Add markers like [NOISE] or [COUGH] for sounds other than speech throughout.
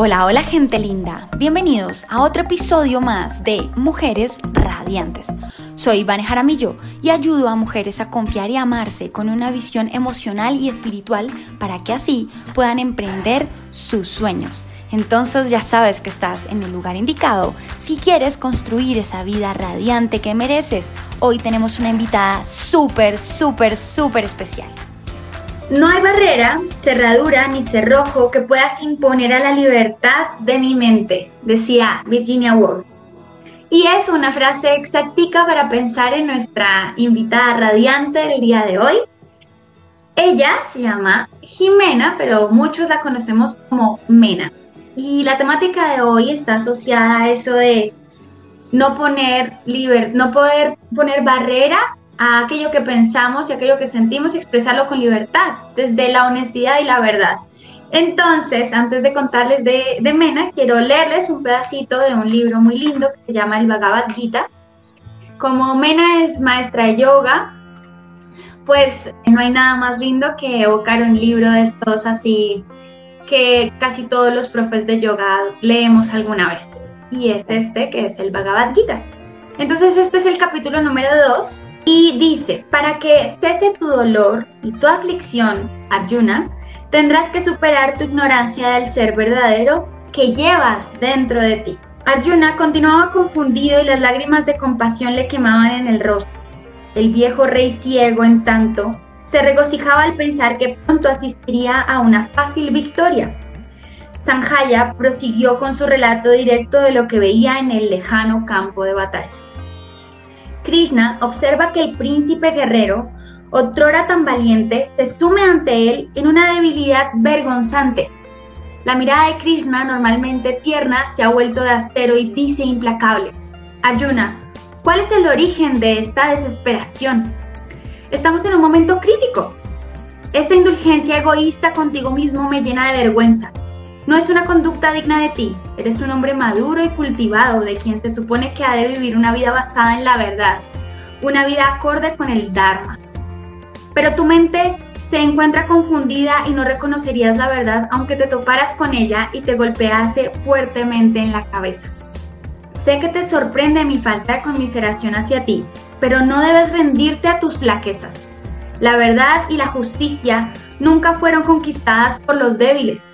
Hola, hola gente linda. Bienvenidos a otro episodio más de Mujeres Radiantes. Soy Iván Jaramillo y ayudo a mujeres a confiar y amarse con una visión emocional y espiritual para que así puedan emprender sus sueños. Entonces ya sabes que estás en el lugar indicado si quieres construir esa vida radiante que mereces. Hoy tenemos una invitada súper, súper, súper especial. No hay barrera, cerradura ni cerrojo que puedas imponer a la libertad de mi mente, decía Virginia Woolf. Y es una frase exactica para pensar en nuestra invitada radiante del día de hoy. Ella se llama Jimena, pero muchos la conocemos como Mena. Y la temática de hoy está asociada a eso de no poner liber, no poder poner barreras a aquello que pensamos y aquello que sentimos y expresarlo con libertad, desde la honestidad y la verdad. Entonces, antes de contarles de, Mena, quiero leerles un pedacito de un libro muy lindo que se llama El Bhagavad Gita. Como Mena es maestra de yoga, pues no hay nada más lindo que evocar un libro de estos así que casi todos los profes de yoga leemos alguna vez. Y es este, que es el Bhagavad Gita. Entonces, este es el capítulo número 2 y dice, para que cese tu dolor y tu aflicción, Arjuna, tendrás que superar tu ignorancia del ser verdadero que llevas dentro de ti. Arjuna continuaba confundido y las lágrimas de compasión le quemaban en el rostro. El viejo rey ciego, en tanto, se regocijaba al pensar que pronto asistiría a una fácil victoria. Sanjaya prosiguió con su relato directo de lo que veía en el lejano campo de batalla. Krishna observa que el príncipe guerrero, otrora tan valiente, se sume ante él en una debilidad vergonzante. La mirada de Krishna, normalmente tierna, se ha vuelto de acero y dice implacable, Arjuna, ¿cuál es el origen de esta desesperación? Estamos en un momento crítico. Esta indulgencia egoísta contigo mismo me llena de vergüenza. No es una conducta digna de ti. Eres un hombre maduro y cultivado de quien se supone que ha de vivir una vida basada en la verdad, una vida acorde con el Dharma. Pero tu mente se encuentra confundida y no reconocerías la verdad aunque te toparas con ella y te golpease fuertemente en la cabeza. Sé que te sorprende mi falta de conmiseración hacia ti, pero no debes rendirte a tus flaquezas. La verdad y la justicia nunca fueron conquistadas por los débiles,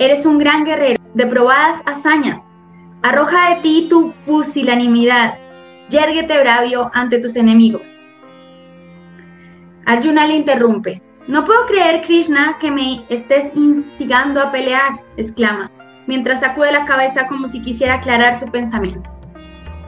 Eres un gran guerrero de probadas hazañas. Arroja de ti tu pusilanimidad. Yérguete bravio ante tus enemigos. Arjuna le interrumpe. No puedo creer, Krishna, que me estés instigando a pelear, exclama, mientras sacude la cabeza como si quisiera aclarar su pensamiento.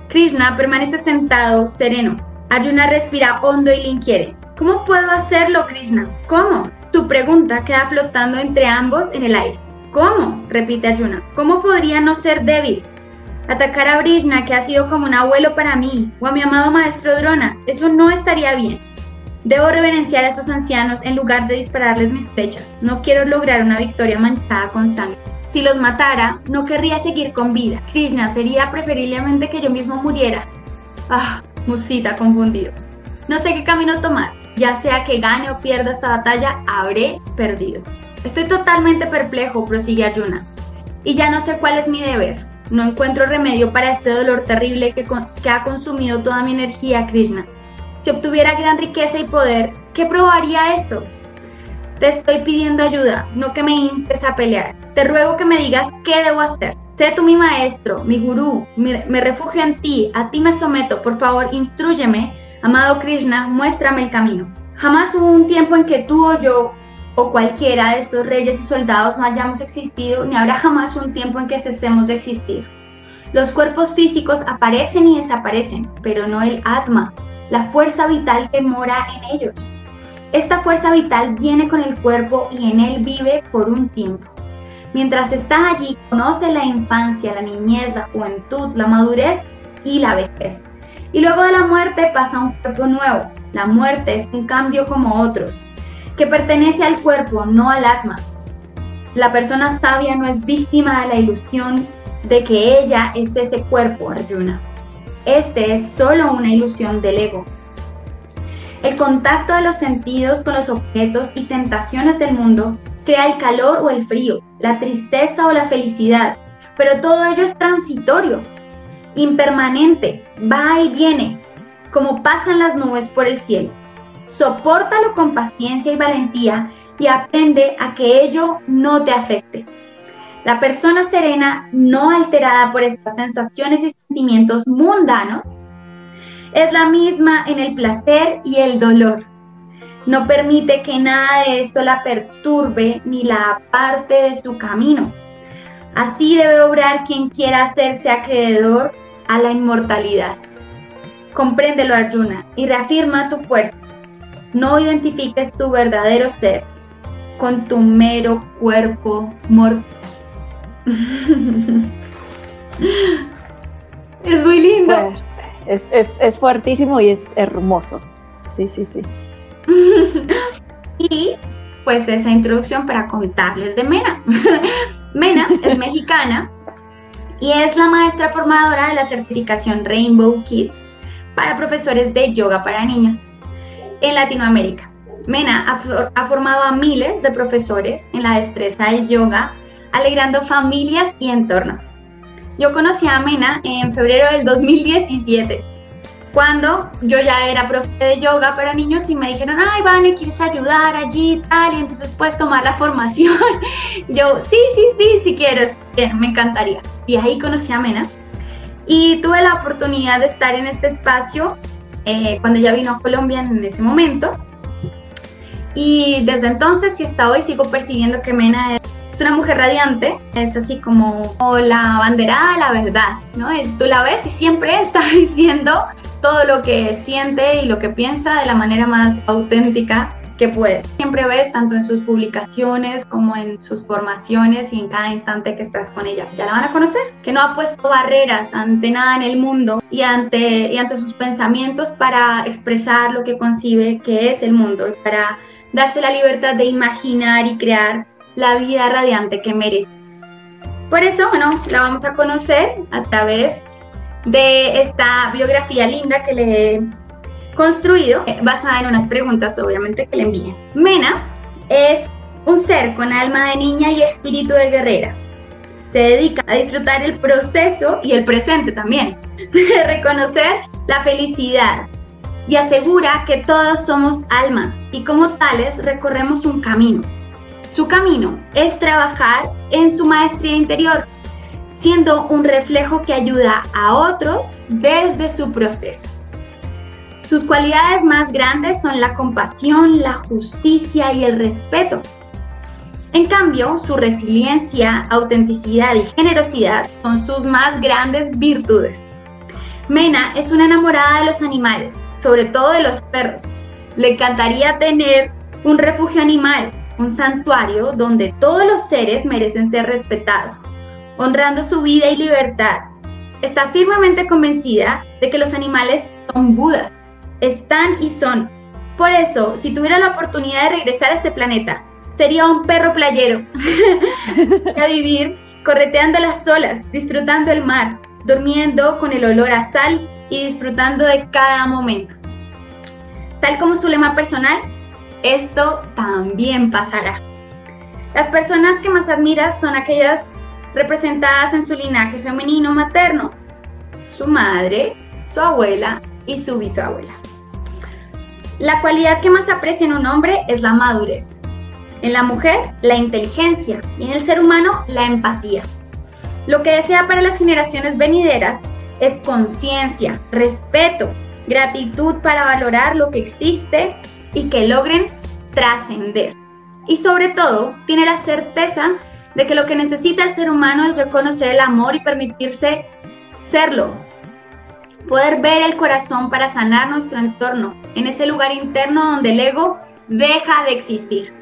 Krishna permanece sentado, sereno. Arjuna respira hondo y le inquiere. ¿Cómo puedo hacerlo, Krishna? ¿Cómo? Tu pregunta queda flotando entre ambos en el aire. ¿Cómo? repite Arjuna. ¿Cómo podría no ser débil? Atacar a Brishna, que ha sido como un abuelo para mí, o a mi amado maestro Drona, eso no estaría bien. Debo reverenciar a estos ancianos en lugar de dispararles mis flechas. No quiero lograr una victoria manchada con sangre. Si los matara, no querría seguir con vida. Krishna sería preferiblemente que yo mismo muriera. Ah, Musita confundido. No sé qué camino tomar. Ya sea que gane o pierda esta batalla, habré perdido. Estoy totalmente perplejo, prosigue Arjuna, y ya no sé cuál es mi deber. No encuentro remedio para este dolor terrible que, ha consumido toda mi energía, Krishna. Si obtuviera gran riqueza y poder, ¿qué probaría eso? Te estoy pidiendo ayuda, no que me instes a pelear. Te ruego que me digas qué debo hacer. Sé tú mi maestro, mi gurú, me refugio en ti, a ti me someto. Por favor, instruyeme, amado Krishna, muéstrame el camino. Jamás hubo un tiempo en que tú o yo o cualquiera de estos reyes y soldados no hayamos existido, ni habrá jamás un tiempo en que cesemos de existir. Los cuerpos físicos aparecen y desaparecen, pero no el Atma, la fuerza vital que mora en ellos. Esta fuerza vital viene con el cuerpo y en él vive por un tiempo. Mientras está allí, conoce la infancia, la niñez, la juventud, la madurez y la vejez. Y luego de la muerte pasa un cuerpo nuevo. La muerte es un cambio como otros que pertenece al cuerpo, no al alma. La persona sabia no es víctima de la ilusión de que ella es ese cuerpo, Arjuna. Este es solo una ilusión del ego. El contacto de los sentidos con los objetos y tentaciones del mundo crea el calor o el frío, la tristeza o la felicidad, pero todo ello es transitorio, impermanente, va y viene, como pasan las nubes por el cielo. Sopórtalo con paciencia y valentía y aprende a que ello no te afecte. La persona serena, no alterada por estas sensaciones y sentimientos mundanos, es la misma en el placer y el dolor. No permite que nada de esto la perturbe ni la aparte de su camino. Así debe obrar quien quiera hacerse acreedor a la inmortalidad. Compréndelo, Arjuna, y reafirma tu fuerza. No identifiques tu verdadero ser con tu mero cuerpo mortal. [LAUGHS] es muy lindo. es, es fuertísimo y es hermoso. Sí, sí, sí. [LAUGHS] y pues esa introducción para contarles de Mena. [LAUGHS] Mena es mexicana y es la maestra formadora de la certificación Rainbow Kids para profesores de yoga para niños en Latinoamérica. Mena ha, ha formado a miles de profesores en la destreza del yoga, alegrando familias y entornos. Yo conocí a Mena en febrero del 2017 cuando yo ya era profe de yoga para niños y me dijeron, ay, Vane, ¿quieres ayudar allí y tal? Y entonces puedes tomar la formación. [LAUGHS] yo, sí, sí, sí, si quieres, me encantaría. Y ahí conocí a Mena y tuve la oportunidad de estar en este espacio eh, cuando ella vino a Colombia en ese momento. Y desde entonces y hasta hoy sigo percibiendo que Mena es una mujer radiante, es así como la bandera la verdad, ¿no? Tú la ves y siempre está [LAUGHS] diciendo todo lo que siente y lo que piensa de la manera más auténtica que puede. Siempre ves tanto en sus publicaciones como en sus formaciones y en cada instante que estás con ella. Ya la van a conocer, que no ha puesto barreras ante nada en el mundo y ante, y ante sus pensamientos para expresar lo que concibe que es el mundo y para darse la libertad de imaginar y crear la vida radiante que merece. Por eso, bueno, la vamos a conocer a través de esta biografía linda que le he construido, basada en unas preguntas obviamente que le envié. Mena es un ser con alma de niña y espíritu de guerrera. Se dedica a disfrutar el proceso y el presente también, [LAUGHS] de reconocer la felicidad y asegura que todos somos almas y como tales recorremos un camino. Su camino es trabajar en su maestría interior, siendo un reflejo que ayuda a otros desde su proceso. Sus cualidades más grandes son la compasión, la justicia y el respeto. En cambio, su resiliencia, autenticidad y generosidad son sus más grandes virtudes. Mena es una enamorada de los animales, sobre todo de los perros. Le encantaría tener un refugio animal, un santuario donde todos los seres merecen ser respetados honrando su vida y libertad. Está firmemente convencida de que los animales son budas, están y son. Por eso, si tuviera la oportunidad de regresar a este planeta, sería un perro playero, [LAUGHS] a vivir correteando las olas, disfrutando el mar, durmiendo con el olor a sal y disfrutando de cada momento. Tal como su lema personal, esto también pasará. Las personas que más admiras son aquellas representadas en su linaje femenino materno, su madre, su abuela y su bisabuela. La cualidad que más aprecia en un hombre es la madurez, en la mujer la inteligencia y en el ser humano la empatía. Lo que desea para las generaciones venideras es conciencia, respeto, gratitud para valorar lo que existe y que logren trascender. Y sobre todo, tiene la certeza de que lo que necesita el ser humano es reconocer el amor y permitirse serlo. Poder ver el corazón para sanar nuestro entorno, en ese lugar interno donde el ego deja de existir.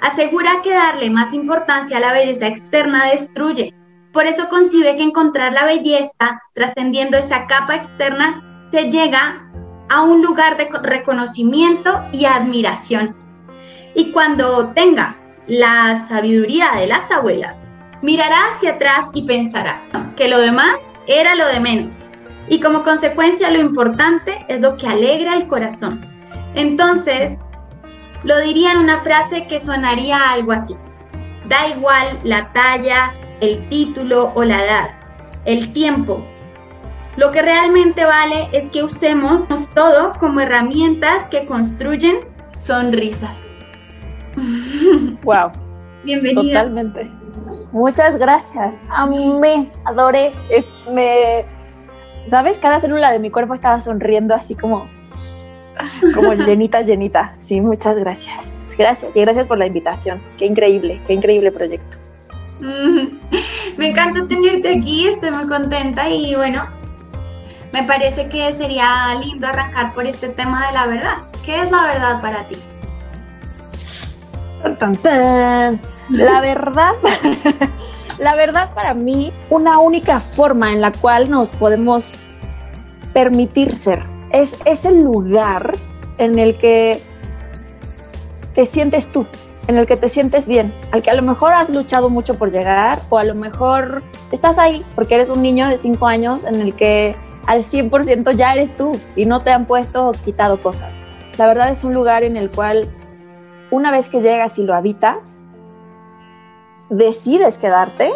Asegura que darle más importancia a la belleza externa destruye. Por eso concibe que encontrar la belleza, trascendiendo esa capa externa, se llega a un lugar de reconocimiento y admiración. Y cuando tenga la sabiduría de las abuelas, mirará hacia atrás y pensará que lo demás era lo de menos. Y como consecuencia lo importante es lo que alegra el corazón. Entonces, lo diría en una frase que sonaría algo así. Da igual la talla, el título o la edad, el tiempo. Lo que realmente vale es que usemos todo como herramientas que construyen sonrisas. Wow. Bienvenida. Totalmente. Muchas gracias. Amé, adoré. me, ¿Sabes? Cada célula de mi cuerpo estaba sonriendo así como, como llenita, llenita. Sí, muchas gracias. Gracias y gracias por la invitación. Qué increíble, qué increíble proyecto. [LAUGHS] Me encanta tenerte aquí, estoy muy contenta y bueno, me parece que sería lindo arrancar por este tema de la verdad. ¿Qué es la verdad para ti? La verdad, [LAUGHS] la verdad para mí, una única forma en la cual nos podemos permitir ser es, es el lugar en el que te sientes tú, en el que te sientes bien, al que a lo mejor has luchado mucho por llegar o a lo mejor estás ahí porque eres un niño de 5 años en el que al 100% ya eres tú y no te han puesto o quitado cosas. La verdad es un lugar en el cual una vez que llegas y lo habitas, decides quedarte,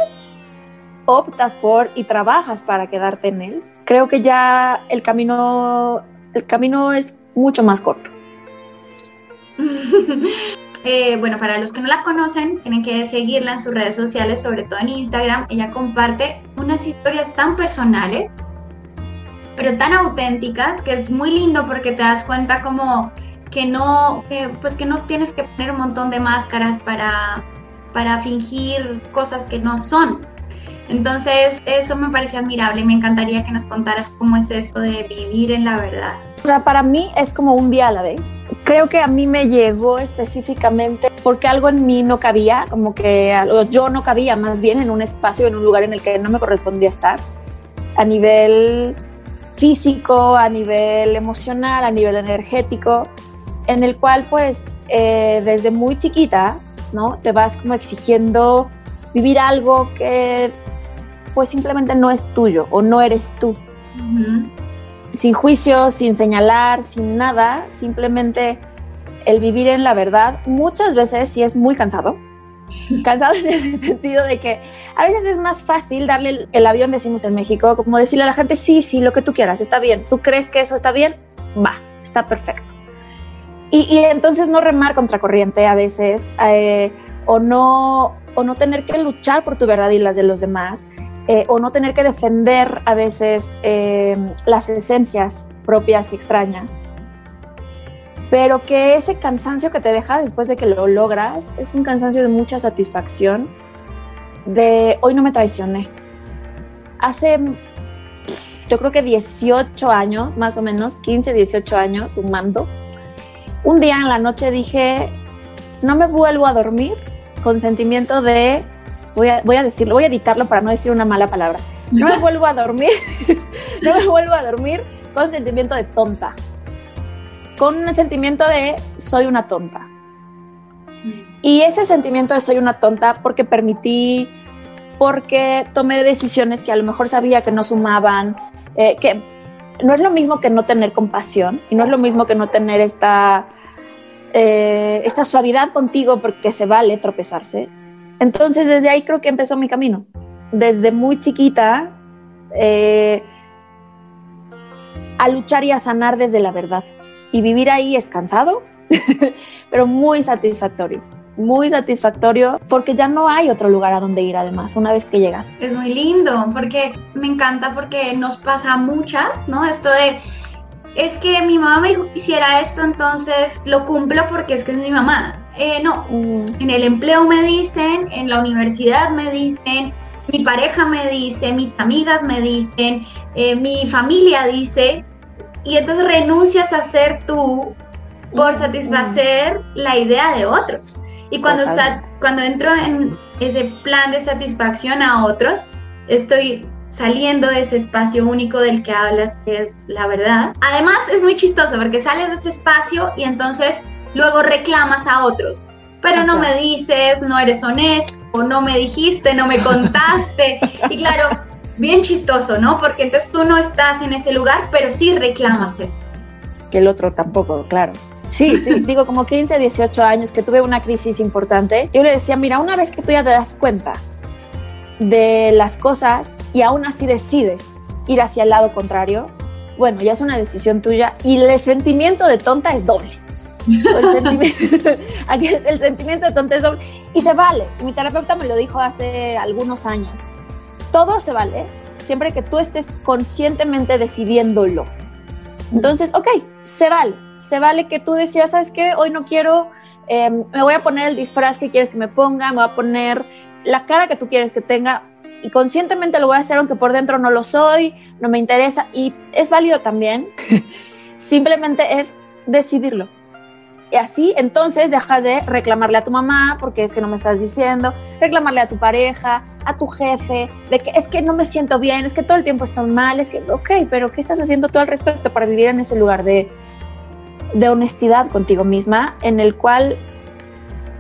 optas por y trabajas para quedarte en él, creo que ya el camino, el camino es mucho más corto. [LAUGHS] Eh, bueno, para los que no la conocen, tienen que seguirla en sus redes sociales, sobre todo en Instagram. Ella comparte unas historias tan personales, pero tan auténticas, que es muy lindo porque te das cuenta como que no, pues que no tienes que poner un montón de máscaras para, para fingir cosas que no son. Entonces, eso me parece admirable. Me encantaría que nos contaras cómo es eso de vivir en la verdad. O sea, para mí es como un día a la vez. Creo que a mí me llegó específicamente porque algo en mí no cabía, como que yo no cabía más bien en un espacio, en un lugar en el que no me correspondía estar, a nivel físico, a nivel emocional, a nivel energético, en el cual pues eh, desde muy chiquita, ¿no? Te vas como exigiendo vivir algo que pues simplemente no es tuyo o no eres tú sin juicio, sin señalar, sin nada, simplemente el vivir en la verdad muchas veces sí es muy cansado. [LAUGHS] Cansado en el sentido de que a veces es más fácil darle el, avión, decimos en México, como decirle a la gente, sí, sí, lo que tú quieras, está bien. ¿Tú crees que eso está bien? Va, está perfecto. Y, entonces no remar contra corriente a veces, eh, o, no, o no tener que luchar por tu verdad y las de los demás, eh, o no tener que defender a veces eh, las esencias propias y extrañas, pero que ese cansancio que te deja después de que lo logras es un cansancio de mucha satisfacción, de hoy no me traicioné. Hace, yo creo que 18 años, más o menos, 15, 18 años, sumando, un día en la noche dije, no me vuelvo a dormir con sentimiento de voy a, voy a decirlo, voy a editarlo para no decir una mala palabra. No me [LAUGHS] vuelvo a dormir, [LAUGHS] no me vuelvo a dormir con sentimiento de tonta, con un sentimiento de soy una tonta. Y ese sentimiento de soy una tonta porque permití, porque tomé decisiones que a lo mejor sabía que no sumaban, eh, que no es lo mismo que no tener compasión y no es lo mismo que no tener esta, eh, esta suavidad contigo porque se vale tropezarse entonces desde ahí creo que empezó mi camino. Desde muy chiquita eh, a luchar y a sanar desde la verdad. Y vivir ahí es cansado, [LAUGHS] pero muy satisfactorio. Muy satisfactorio porque ya no hay otro lugar a donde ir además una vez que llegas. Es muy lindo porque me encanta porque nos pasa muchas, ¿no? Esto de es que mi mamá me dijo que hiciera esto, entonces lo cumplo porque es que es mi mamá. Eh, no, mm. en el empleo me dicen, en la universidad me dicen, mi pareja me dice, mis amigas me dicen, eh, mi familia dice, y entonces renuncias a ser tú por mm, satisfacer mm. la idea de otros. Y cuando, cuando entro en ese plan de satisfacción a otros, estoy saliendo de ese espacio único del que hablas, que es la verdad. Además, es muy chistoso porque sales de ese espacio y entonces luego reclamas a otros. Pero no me dices, no eres honesto, o no me dijiste, no me contaste. [LAUGHS] y claro, bien chistoso, ¿no? Porque entonces tú no estás en ese lugar, pero sí reclamas eso. Que el otro tampoco, claro. Sí, sí, [LAUGHS] digo como 15, 18 años que tuve una crisis importante. Yo le decía, mira, una vez que tú ya te das cuenta de las cosas y aún así decides ir hacia el lado contrario, bueno, ya es una decisión tuya y el sentimiento de tonta es doble. [LAUGHS] El sentimiento, [LAUGHS] el sentimiento de tonta es doble y se vale. Mi terapeuta me lo dijo hace algunos años. Todo se vale siempre que tú estés conscientemente decidiéndolo. Entonces, ok, se vale. Se vale que tú decías, ¿sabes qué? Hoy no quiero, em, me voy a poner el disfraz que quieres que me ponga, me voy a poner la cara que tú quieres que tenga y conscientemente lo voy a hacer aunque por dentro no lo soy, no me interesa y es válido también. [LAUGHS] Simplemente es decidirlo. Y así entonces dejas de reclamarle a tu mamá porque es que no me estás diciendo, reclamarle a tu pareja, a tu jefe, de que es que no me siento bien, es que todo el tiempo estoy mal, es que, ok, pero ¿qué estás haciendo tú al respecto para vivir en ese lugar de, de honestidad contigo misma en el cual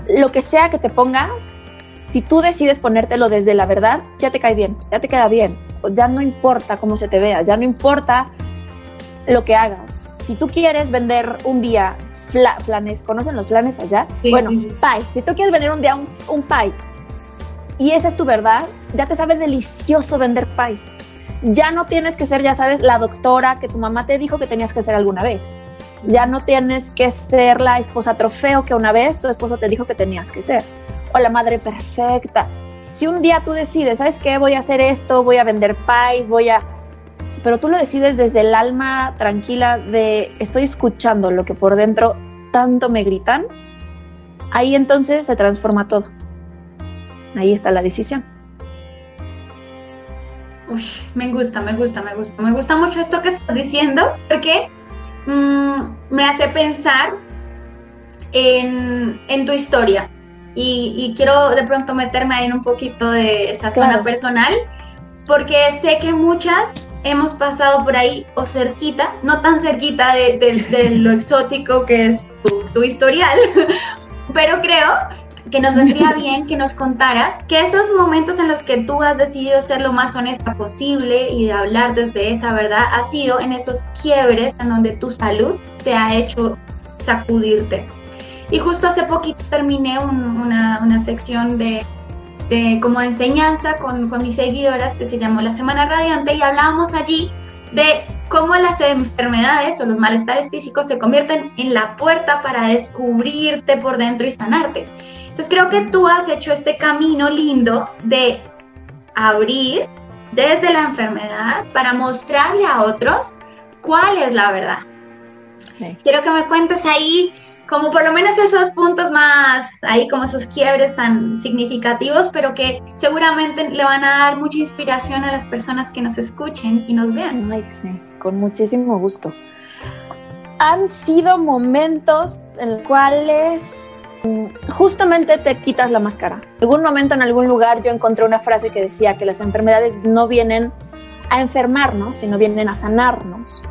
lo que sea que te pongas, si tú decides ponértelo desde la verdad, ya te cae bien, ya te queda bien, ya no importa cómo se te vea, ya no importa lo que hagas. Si tú quieres vender un día planes, ¿conocen los planes allá? bueno, pie, si tú quieres vender un día un, un pie y esa es tu verdad, ya te sabe delicioso vender pies. Ya no tienes que ser, ya sabes, la doctora que tu mamá te dijo que tenías que ser alguna vez. Ya no tienes que ser la esposa trofeo que una vez tu esposo te dijo que tenías que ser. O la madre perfecta. Si un día tú decides, ¿sabes qué? Voy a hacer esto, voy a vender pies, voy a... Pero tú lo decides desde el alma tranquila de estoy escuchando lo que por dentro tanto me gritan. Ahí entonces se transforma todo. Ahí está la decisión. Uy, me gusta, me gusta, me gusta. Me gusta mucho esto que estás diciendo porque mm, me hace pensar en, tu historia. Y, quiero de pronto meterme ahí en un poquito de esa zona personal, porque sé que muchas hemos pasado por ahí o cerquita, no tan cerquita de, lo [LAUGHS] exótico que es tu, tu historial, [LAUGHS] pero creo que nos vendría bien que nos contaras que esos momentos en los que tú has decidido ser lo más honesta posible y hablar desde esa verdad ha sido en esos quiebres en donde tu salud te ha hecho sacudirte. Y justo hace poquito terminé una, una, sección de, de, como enseñanza con, con mis seguidoras que se llamó La Semana Radiante y hablábamos allí de cómo las enfermedades o los malestares físicos se convierten en la puerta para descubrirte por dentro y sanarte. Entonces creo que tú has hecho este camino lindo de abrir desde la enfermedad para mostrarle a otros cuál es la verdad. Quiero que me cuentes ahí como por lo menos esos puntos más, ahí como esos quiebres tan significativos, pero que seguramente le van a dar mucha inspiración a las personas que nos escuchen y nos vean. Ay, sí, con muchísimo gusto. Han sido momentos en los cuales justamente te quitas la máscara. En algún momento en algún lugar yo encontré una frase que decía que las enfermedades no vienen a enfermarnos, sino vienen a sanarnos.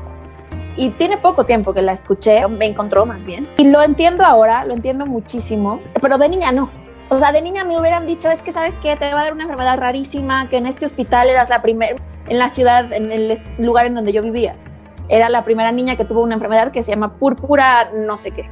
Y tiene poco tiempo que la escuché, me encontró más bien. Y lo entiendo ahora, lo entiendo muchísimo, pero de niña no. O sea, de niña me hubieran dicho, es que sabes que te va a dar una enfermedad rarísima, que en este hospital eras la primera, en la ciudad, en el lugar en donde yo vivía, era la primera niña que tuvo una enfermedad que se llama púrpura no sé qué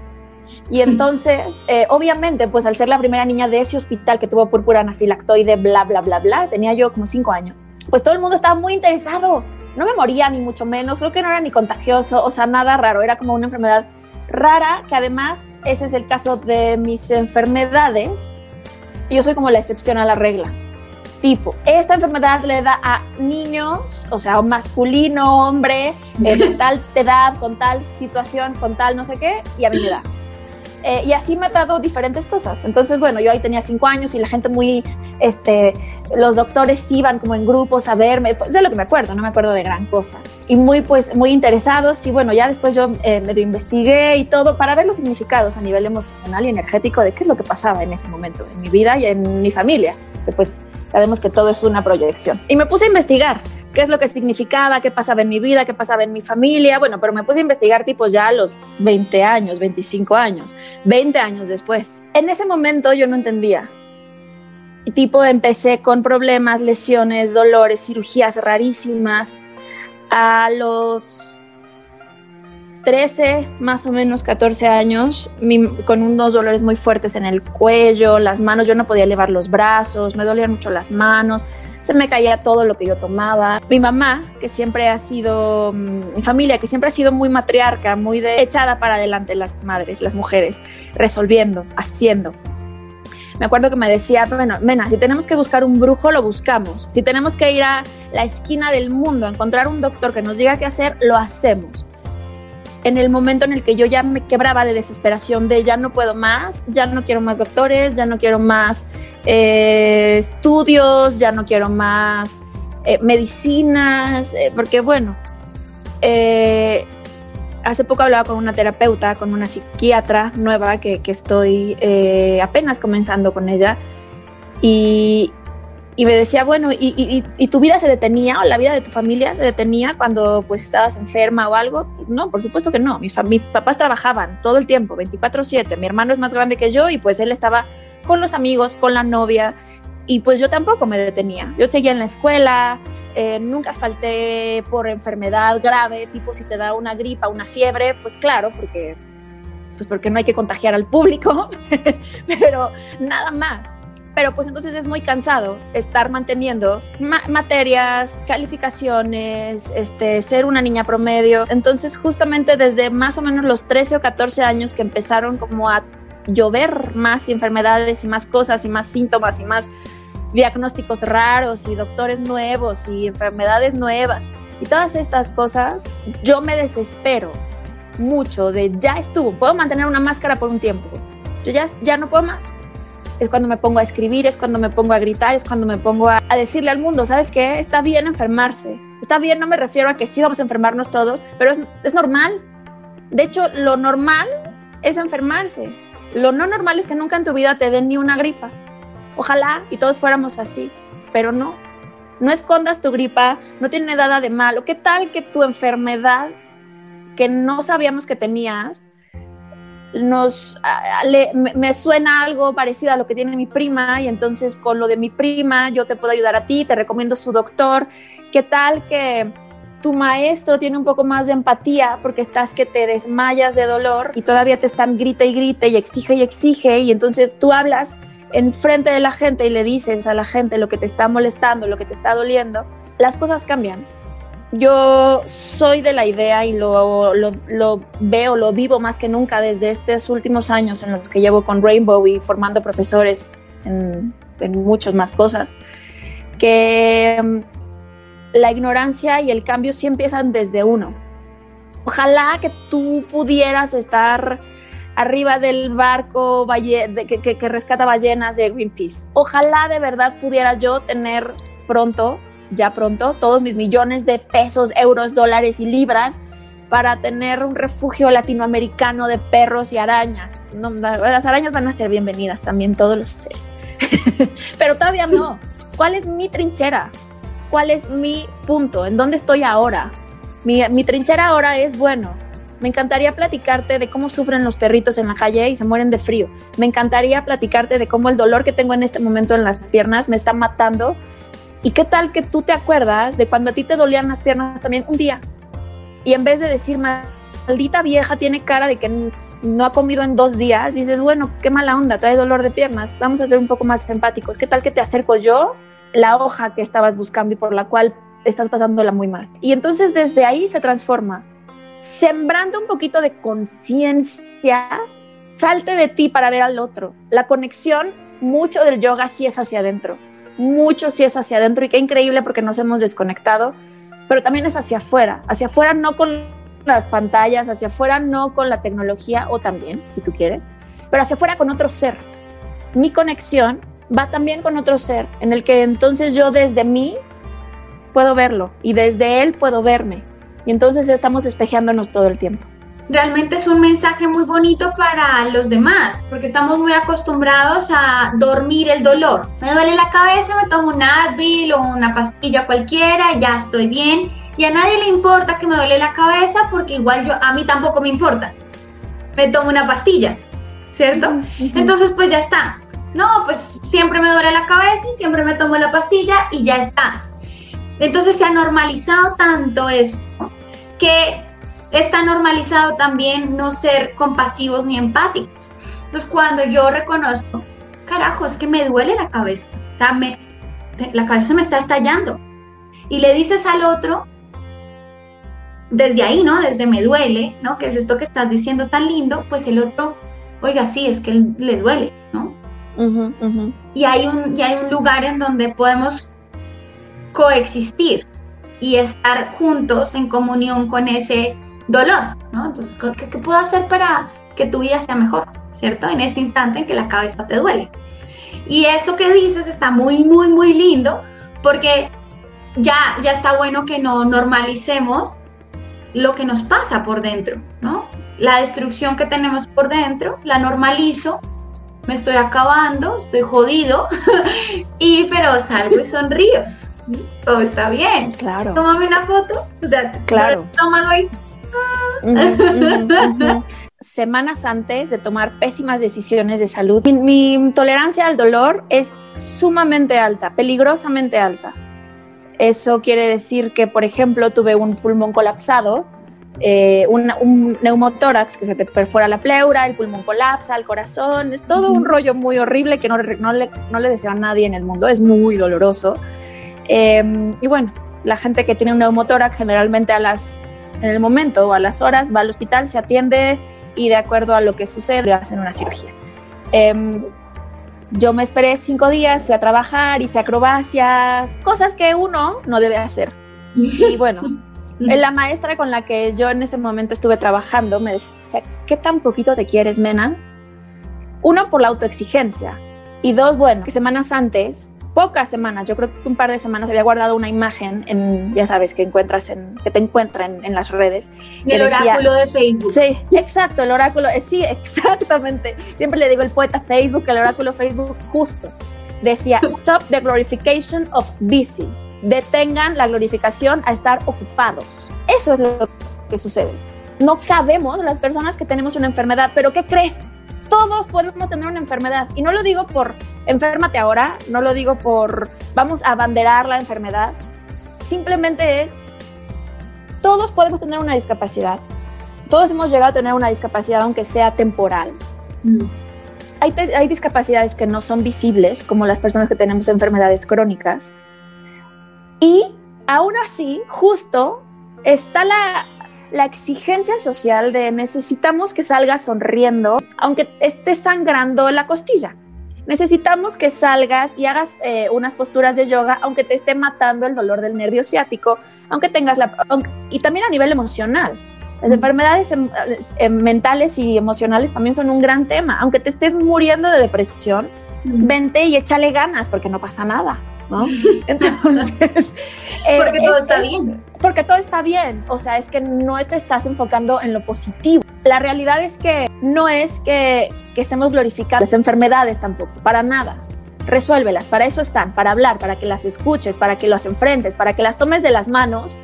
y entonces, eh, obviamente, pues al ser la primera niña de ese hospital que tuvo púrpura anafilactoide, bla, bla, bla, bla, tenía yo como cinco años, pues todo el mundo estaba muy interesado. No me moría ni mucho menos, creo que no era ni contagioso, o sea, nada raro, era como una enfermedad rara, que además ese es el caso de mis enfermedades. Yo soy como la excepción a la regla. Tipo, esta enfermedad le da a niños, o sea, masculino, hombre, eh, [LAUGHS] de tal edad, con tal situación, con tal no sé qué, y a mí me da. Eh, y así me ha dado diferentes cosas. Entonces, bueno, yo ahí tenía cinco años y la gente muy, este, los doctores iban como en grupos a verme, pues de lo que me acuerdo, no me acuerdo de gran cosa. Y muy, pues, muy interesados y bueno, ya después yo eh, me lo investigué y todo para ver los significados a nivel emocional y energético de qué es lo que pasaba en ese momento en mi vida y en mi familia, que pues sabemos que todo es una proyección. Y me puse a investigar qué es lo que significaba, qué pasaba en mi vida, qué pasaba en mi familia. Bueno, pero me puse a investigar tipos ya a los 20 años, 25 años, 20 años después. En ese momento yo no entendía. Y tipo empecé con problemas, lesiones, dolores, cirugías rarísimas. A los 13, más o menos 14 años, con unos dolores muy fuertes en el cuello, las manos, yo no podía elevar los brazos, me dolían mucho las manos, se me caía todo lo que yo tomaba. Mi mamá, que siempre ha sido, mm, mi familia, que siempre ha sido muy matriarca, muy de echada para adelante las madres, las mujeres, resolviendo, haciendo. Me acuerdo que me decía, bueno, Mena, si tenemos que buscar un brujo, lo buscamos. Si tenemos que ir a la esquina del mundo a encontrar un doctor que nos diga qué hacer, lo hacemos en el momento en el que yo ya me quebraba de desesperación de ya no puedo más, ya no quiero más doctores, ya no quiero más eh, estudios, ya no quiero más eh, medicinas, eh, porque bueno, hace poco hablaba con una terapeuta, con una psiquiatra nueva que, que estoy apenas comenzando con ella y, y me decía, bueno, ¿y, tu vida se detenía o la vida de tu familia se detenía cuando pues estabas enferma o algo? No, por supuesto que no. Mis, mis papás trabajaban todo el tiempo, 24/7. Mi hermano es más grande que yo y pues él estaba con los amigos, con la novia y pues yo tampoco me detenía. Yo seguía en la escuela, eh, nunca falté por enfermedad grave, tipo si te da una gripa, una fiebre, pues claro, porque pues porque no hay que contagiar al público, [LAUGHS] pero nada más pero pues entonces es muy cansado estar manteniendo materias, calificaciones, este, ser una niña promedio. Entonces justamente desde más o menos los 13 o 14 años que empezaron como a llover más enfermedades y más cosas y más síntomas y más diagnósticos raros y doctores nuevos y enfermedades nuevas y todas estas cosas, yo me desespero mucho de ya estuvo, puedo mantener una máscara por un tiempo, yo ya, ya no puedo más es cuando me pongo a escribir, es cuando me pongo a gritar, es cuando me pongo a, decirle al mundo, ¿sabes qué? Está bien enfermarse. Está bien, no me refiero a que sí vamos a enfermarnos todos, pero es, es normal. De hecho, lo normal es enfermarse. Lo no normal es que nunca en tu vida te den ni una gripa. Ojalá y todos fuéramos así, pero no. No escondas tu gripa, no tiene nada de malo. ¿Qué tal que tu enfermedad que no sabíamos que tenías nos me, suena algo parecido a lo que tiene mi prima y entonces con lo de mi prima yo te puedo ayudar a ti, te recomiendo su doctor. ¿Qué tal que tu maestro tiene un poco más de empatía porque estás que te desmayas de dolor y todavía te están grite y grite y exige y exige y entonces tú hablas en frente de la gente y le dices a la gente lo que te está molestando, lo que te está doliendo, las cosas cambian. Yo soy de la idea y lo, lo, veo, lo vivo más que nunca desde estos últimos años en los que llevo con Rainbow y formando profesores en, en muchas más cosas, que la ignorancia y el cambio sí empiezan desde uno. Ojalá que tú pudieras estar arriba del barco que, que, que rescata ballenas de Greenpeace. Ojalá de verdad pudiera yo tener pronto ya pronto todos mis millones de pesos, euros, dólares y libras para tener un refugio latinoamericano de perros y arañas. las arañas van a ser bienvenidas también, todos los seres. [LAUGHS] Pero todavía no. ¿Cuál es mi trinchera? ¿Cuál es mi punto? ¿En dónde estoy ahora? Mi, trinchera ahora es, bueno, me encantaría platicarte de cómo sufren los perritos en la calle y se mueren de frío. Me encantaría platicarte de cómo el dolor que tengo en este momento en las piernas me está matando ¿Y qué tal que tú te acuerdas de cuando a ti te dolían las piernas también un día? Y en vez de decir, maldita vieja tiene cara de que no ha comido en dos días, dices, bueno, qué mala onda, trae dolor de piernas, vamos a ser un poco más empáticos. ¿Qué tal que te acerco yo la hoja que estabas buscando y por la cual estás pasándola muy mal? Y entonces desde ahí se transforma, sembrando un poquito de conciencia, salte de ti para ver al otro. La conexión, mucho del yoga sí es hacia adentro mucho si es hacia adentro y qué increíble porque nos hemos desconectado, pero también es hacia afuera, hacia afuera no con las pantallas, hacia afuera no con la tecnología o también, si tú quieres, pero hacia afuera con otro ser. Mi conexión va también con otro ser, en el que entonces yo desde mí puedo verlo y desde él puedo verme. Y entonces estamos espejeándonos todo el tiempo realmente es un mensaje muy bonito para los demás, porque estamos muy acostumbrados a dormir el dolor. Me duele la cabeza, me tomo un Advil o una pastilla cualquiera, ya estoy bien. Y a nadie le importa que me duele la cabeza porque igual yo a mí tampoco me importa. Me tomo una pastilla, ¿cierto? Entonces pues ya está. No, pues siempre me duele la cabeza y siempre me tomo la pastilla y ya está. Entonces se ha normalizado tanto esto que está normalizado también no ser compasivos ni empáticos. Entonces, cuando yo reconozco, carajo, es que me duele la cabeza, la cabeza me está estallando, y le dices al otro, desde ahí, ¿no? Desde me duele, ¿no? Que es esto que estás diciendo tan lindo, pues el otro, oiga, sí, es que le duele, ¿no? Y, hay un, y hay un lugar en donde podemos coexistir y estar juntos en comunión con ese dolor, ¿no? Entonces, ¿qué, ¿qué, puedo hacer para que tu vida sea mejor, ¿cierto? En este instante en que la cabeza te duele. Y eso que dices está muy, muy, muy lindo porque ya, ya está bueno que no normalicemos lo que nos pasa por dentro, ¿no? La destrucción que tenemos por dentro, la normalizo, me estoy acabando, estoy jodido, [LAUGHS] y pero salgo y sonrío. Todo está bien. Claro. Tómame una foto, o sea, claro. estómago y... Semanas antes de tomar pésimas decisiones de salud, mi tolerancia al dolor es sumamente alta, peligrosamente alta. Eso quiere decir que, por ejemplo, tuve un pulmón colapsado, eh, un, neumotórax que se te perfora la pleura, el pulmón colapsa, el corazón, es todo un rollo muy horrible que no, no, le, no le deseo a nadie en el mundo, es muy doloroso. Em, y bueno, la gente que tiene un neumotórax generalmente a las, en el momento o a las horas va al hospital, se atiende y de acuerdo a lo que sucede le hacen una cirugía. Em, yo me esperé cinco días, fui a trabajar, hice acrobacias, cosas que uno no debe hacer. Y bueno, [LAUGHS] la maestra con la que yo en ese momento estuve trabajando me decía, ¿qué tan poquito te quieres, Mena? Uno, por la autoexigencia. Y dos, bueno, que semanas antes pocas semanas, yo creo que un par de semanas había guardado una imagen en, ya sabes, que encuentras en, que te encuentran en, las redes. El oráculo de Facebook. Sí, exacto, el oráculo, eh, sí, exactamente. Siempre le digo el poeta Facebook, el oráculo Facebook, justo. Decía, [LAUGHS] stop the glorification of busy. Detengan la glorificación a estar ocupados. Eso es lo que sucede. No cabemos las personas que tenemos una enfermedad, pero ¿qué crees? todos podemos tener una enfermedad. Y no lo digo por enférmate ahora, no lo digo por vamos a abanderar la enfermedad. Simplemente es, todos podemos tener una discapacidad. Todos hemos llegado a tener una discapacidad, aunque sea temporal. Mm. Hay, hay discapacidades que no son visibles, como las personas que tenemos enfermedades crónicas. Y aún así, justo está la, la exigencia social de necesitamos que salgas sonriendo, aunque esté sangrando la costilla. Necesitamos que salgas y hagas eh, unas posturas de yoga, aunque te esté matando el dolor del nervio ciático, aunque tengas la... y también a nivel emocional. Las enfermedades em, em, mentales y emocionales también son un gran tema. Aunque te estés muriendo de depresión, vente y échale ganas porque no pasa nada. [LAUGHS] Entonces, [LAUGHS] eh, porque todo está bien. Porque todo está bien, o sea, es que no te estás enfocando en lo positivo. La realidad es que no es que, que estemos glorificando las enfermedades tampoco, para nada. Resuélvelas, para eso están, para hablar, para que las escuches, para que las enfrentes, para que las tomes de las manos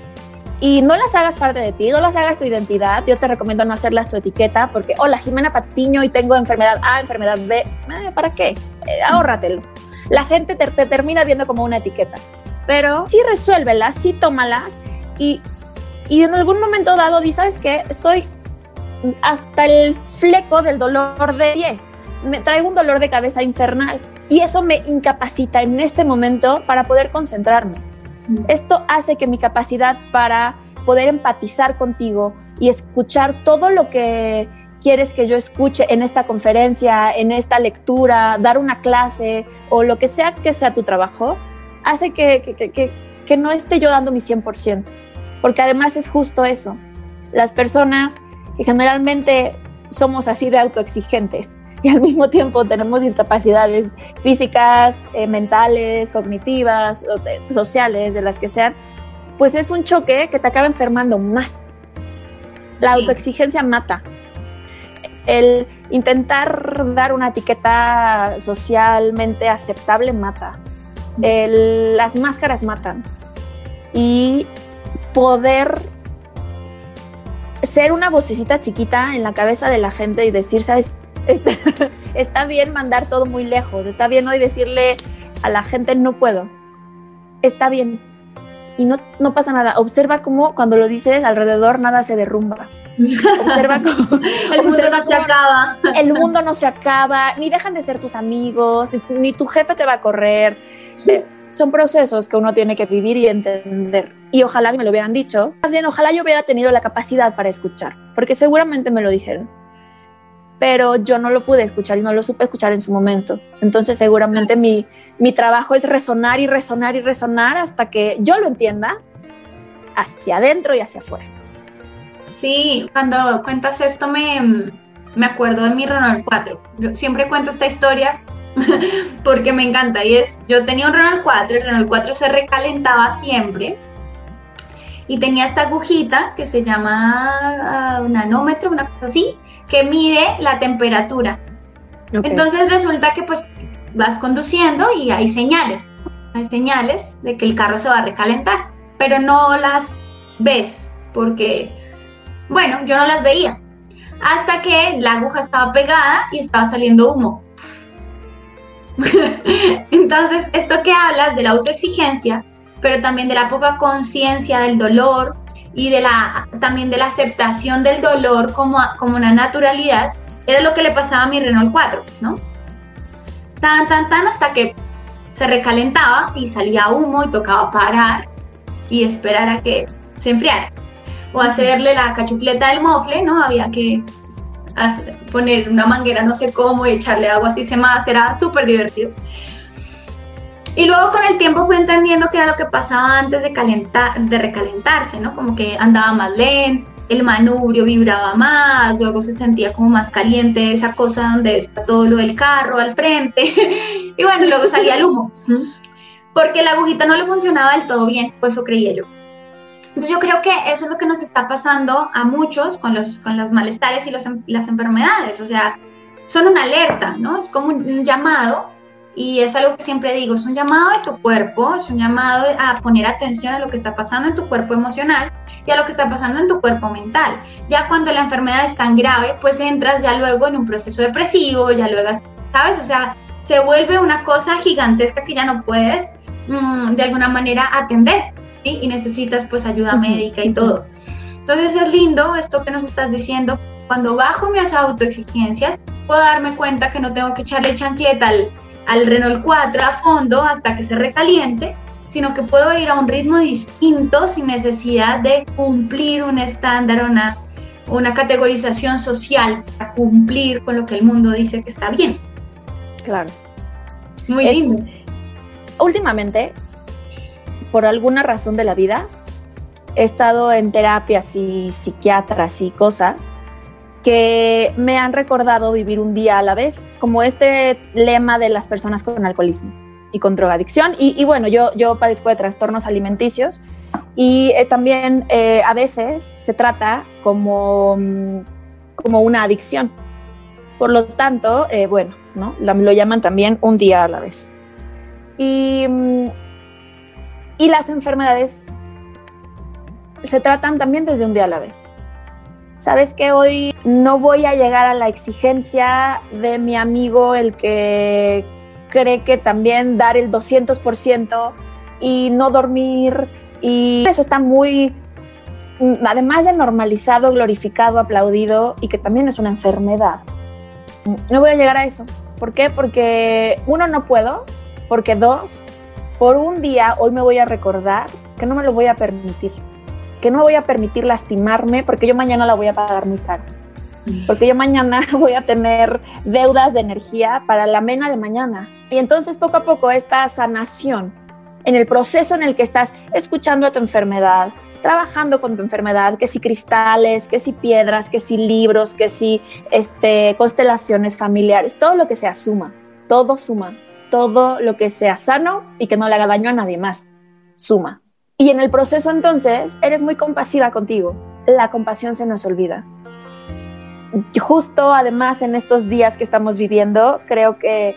y no las hagas parte de ti, no las hagas tu identidad. Yo te recomiendo no hacerlas tu etiqueta porque, hola, Jimena Patiño y tengo enfermedad A, enfermedad B. Eh, ¿Para qué? Eh, ahórratelo la gente te, termina viendo como una etiqueta. Pero sí resuélvelas, sí tómalas y, y en algún momento dado di, ¿sabes qué? Estoy hasta el fleco del dolor de pie. Me traigo un dolor de cabeza infernal y eso me incapacita en este momento para poder concentrarme. Mm. Esto hace que mi capacidad para poder empatizar contigo y escuchar todo lo que quieres que yo escuche en esta conferencia, en esta lectura, dar una clase o lo que sea que sea tu trabajo, hace que, que, no esté yo dando mi 100%. Porque además es justo eso. Las personas que generalmente somos así de autoexigentes [LAUGHS] y al mismo tiempo tenemos discapacidades físicas, eh, mentales, cognitivas, sociales, de las que sean, pues es un choque que te acaba enfermando más. La autoexigencia mata el intentar dar una etiqueta socialmente aceptable mata. las máscaras matan. Y poder ser una vocecita chiquita en la cabeza de la gente y decir, ¿sabes? Está, [LAUGHS] está bien mandar todo muy lejos, está bien hoy decirle a la gente no puedo, está bien. y no, no pasa nada. Observa cómo cuando lo dices alrededor nada se derrumba. Observa [LAUGHS] cómo el mundo no se acaba. El mundo no se acaba, ni dejan de ser tus amigos, ni, tu jefe te va a correr. Eh, son procesos que uno tiene que vivir y entender. Y ojalá me lo hubieran dicho. Más bien, ojalá yo hubiera tenido la capacidad para escuchar, porque seguramente me lo dijeron. Pero yo no lo pude escuchar y no lo supe escuchar en su momento. Entonces, seguramente mi, mi trabajo es resonar y resonar y resonar hasta que yo lo entienda hacia adentro y hacia afuera. Sí, cuando cuentas esto me, me acuerdo de mi Renault 4. Yo siempre cuento esta historia [LAUGHS] porque me encanta y es, yo tenía un Renault 4, el Renault 4 se recalentaba siempre y tenía esta agujita que se llama uh, un nanómetro, una cosa así, que mide la temperatura. Entonces resulta que pues vas conduciendo y hay señales, hay señales de que el carro se va a recalentar, pero no las ves porque bueno, yo no las veía. Hasta que la aguja estaba pegada y estaba saliendo humo. [LAUGHS] Entonces, esto que hablas de la autoexigencia, pero también de la poca conciencia del dolor y de la, también de la aceptación del dolor como, como una naturalidad, era lo que le pasaba a mi Renault 4, ¿no? Tan, tan, tan, hasta que se recalentaba y salía humo y tocaba parar y esperar a que se enfriara o hacerle la cachufleta del mofle, ¿no? Había que poner una manguera no sé cómo y echarle agua así se más, era súper divertido. Y luego con el tiempo fui entendiendo que era lo que pasaba antes de, calentar, de recalentarse, ¿no? Como que andaba más lento, el manubrio vibraba más, luego se sentía como más caliente esa cosa donde está todo lo del carro al frente. [LAUGHS] y bueno, luego salía el humo. Porque la agujita no le funcionaba del todo bien, pues eso creía yo. Entonces yo creo que eso es lo que nos está pasando a muchos con los, con los malestares y los, las enfermedades. O sea, son una alerta, ¿no? Es como un, llamado y es algo que siempre digo, es un llamado de tu cuerpo, es un llamado a poner atención a lo que está pasando en tu cuerpo emocional y a lo que está pasando en tu cuerpo mental. Ya cuando la enfermedad es tan grave, pues entras ya luego en un proceso depresivo, ya luego, ¿sabes? O sea, se vuelve una cosa gigantesca que ya no puedes mm, de alguna manera atender y necesitas pues ayuda médica y todo. Entonces es lindo esto que nos estás diciendo. Cuando bajo mis autoexigencias, puedo darme cuenta que no tengo que echarle chancleta al, al Renault 4 a fondo hasta que se recaliente, sino que puedo ir a un ritmo distinto sin necesidad de cumplir un estándar, una, una categorización social para cumplir con lo que el mundo dice que está bien. Claro. Muy lindo. Últimamente por alguna razón de la vida, he estado en terapias y psiquiatras y cosas que me han recordado vivir un día a la vez, como este lema de las personas con alcoholismo y con drogadicción. Y, bueno, yo, yo padezco de trastornos alimenticios y eh, también eh, a veces se trata como, mm, como una adicción. Por lo tanto, eh, bueno, ¿no? lo llaman también un día a la vez. Y mm, y las enfermedades se tratan también desde un día a la vez. Sabes que hoy no voy a llegar a la exigencia de mi amigo, el que cree que también dar el 200% y no dormir, y eso está muy, además de normalizado, glorificado, aplaudido, y que también es una enfermedad. No voy a llegar a eso. ¿Por qué? Porque uno, no puedo, porque dos, por un día hoy me voy a recordar que no me lo voy a permitir, que no me voy a permitir lastimarme porque yo mañana la voy a pagar muy caro. Porque yo mañana [LAUGHS] voy a tener deudas de energía para la mena de mañana. Y entonces poco a poco esta sanación en el proceso en el que estás escuchando a tu enfermedad, trabajando con tu enfermedad, que si cristales, que si piedras, que si libros, que si este, constelaciones familiares, todo lo que se asuma, todo suma todo lo que sea sano y que no le haga daño a nadie más. Suma. Y en el proceso entonces eres muy compasiva contigo. La compasión se nos olvida. Justo además en estos días que estamos viviendo, creo que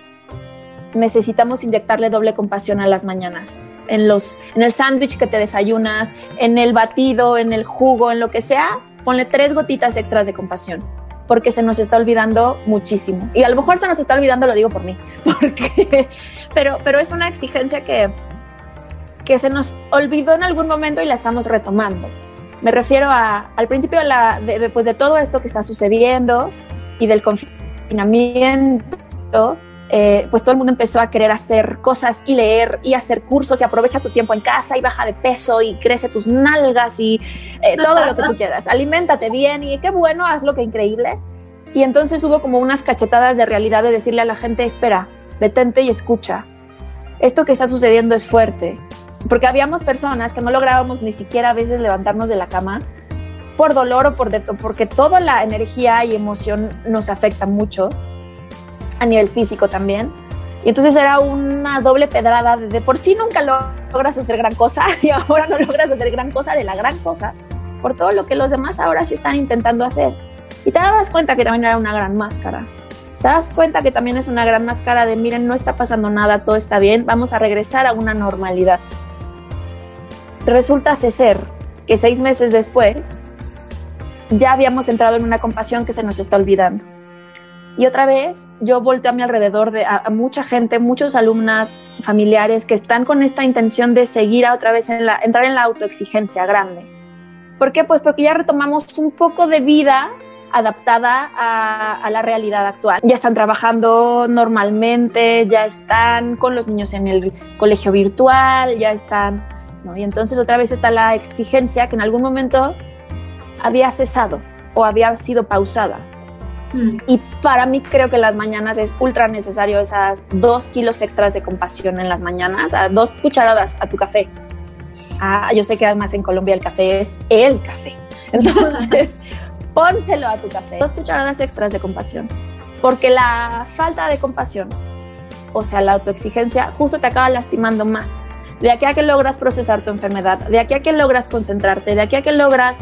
necesitamos inyectarle doble compasión a las mañanas. En, los, en el sándwich que te desayunas, en el batido, en el jugo, en lo que sea, ponle tres gotitas extras de compasión porque se nos está olvidando muchísimo. Y a lo mejor se nos está olvidando, lo digo por mí, [LAUGHS] porque, pero, pero es una exigencia que, que se nos olvidó en algún momento y la estamos retomando. Me refiero a, al principio la, de, pues de todo esto que está sucediendo y del confinamiento, eh, pues todo el mundo empezó a querer hacer cosas y leer y hacer cursos y aprovecha tu tiempo en casa y baja de peso y crece tus nalgas y eh, todo lo que tú quieras. Aliméntate bien y qué bueno, haz lo que increíble. Y entonces hubo como unas cachetadas de realidad de decirle a la gente, espera, detente y escucha. Esto que está sucediendo es fuerte. Porque habíamos personas que no lográbamos ni siquiera a veces levantarnos de la cama por dolor o por porque toda la energía y emoción nos afecta mucho a nivel físico también. Y entonces era una doble pedrada de, por sí nunca logras hacer gran cosa [LAUGHS] y ahora no logras hacer gran cosa de la gran cosa por todo lo que los demás ahora sí están intentando hacer. Y te das cuenta que también era una gran máscara. Te das cuenta que también es una gran máscara de, miren, no está pasando nada, todo está bien, vamos a regresar a una normalidad. Resulta ser que seis meses después ya habíamos entrado en una compasión que se nos está olvidando y otra vez yo volteo a mi alrededor de a, mucha gente, muchos alumnas, familiares que están con esta intención de seguir a otra vez en la, entrar en la autoexigencia grande. ¿Por qué? Pues porque ya retomamos un poco de vida adaptada a, la realidad actual. Ya están trabajando normalmente, ya están con los niños en el colegio virtual, ya están, ¿no? Y entonces otra vez está la exigencia que en algún momento había cesado o había sido pausada. Y para mí creo que las mañanas es ultra necesario esas dos kilos extras de compasión en las mañanas, a dos cucharadas a tu café. Ah, yo sé que además en Colombia el café es el café. [LAUGHS] Entonces, pónselo a tu café. Dos cucharadas extras de compasión. Porque la falta de compasión, o sea, la autoexigencia, justo te acaba lastimando más. De aquí a que logras procesar tu enfermedad, de aquí a que logras concentrarte, de aquí a que logras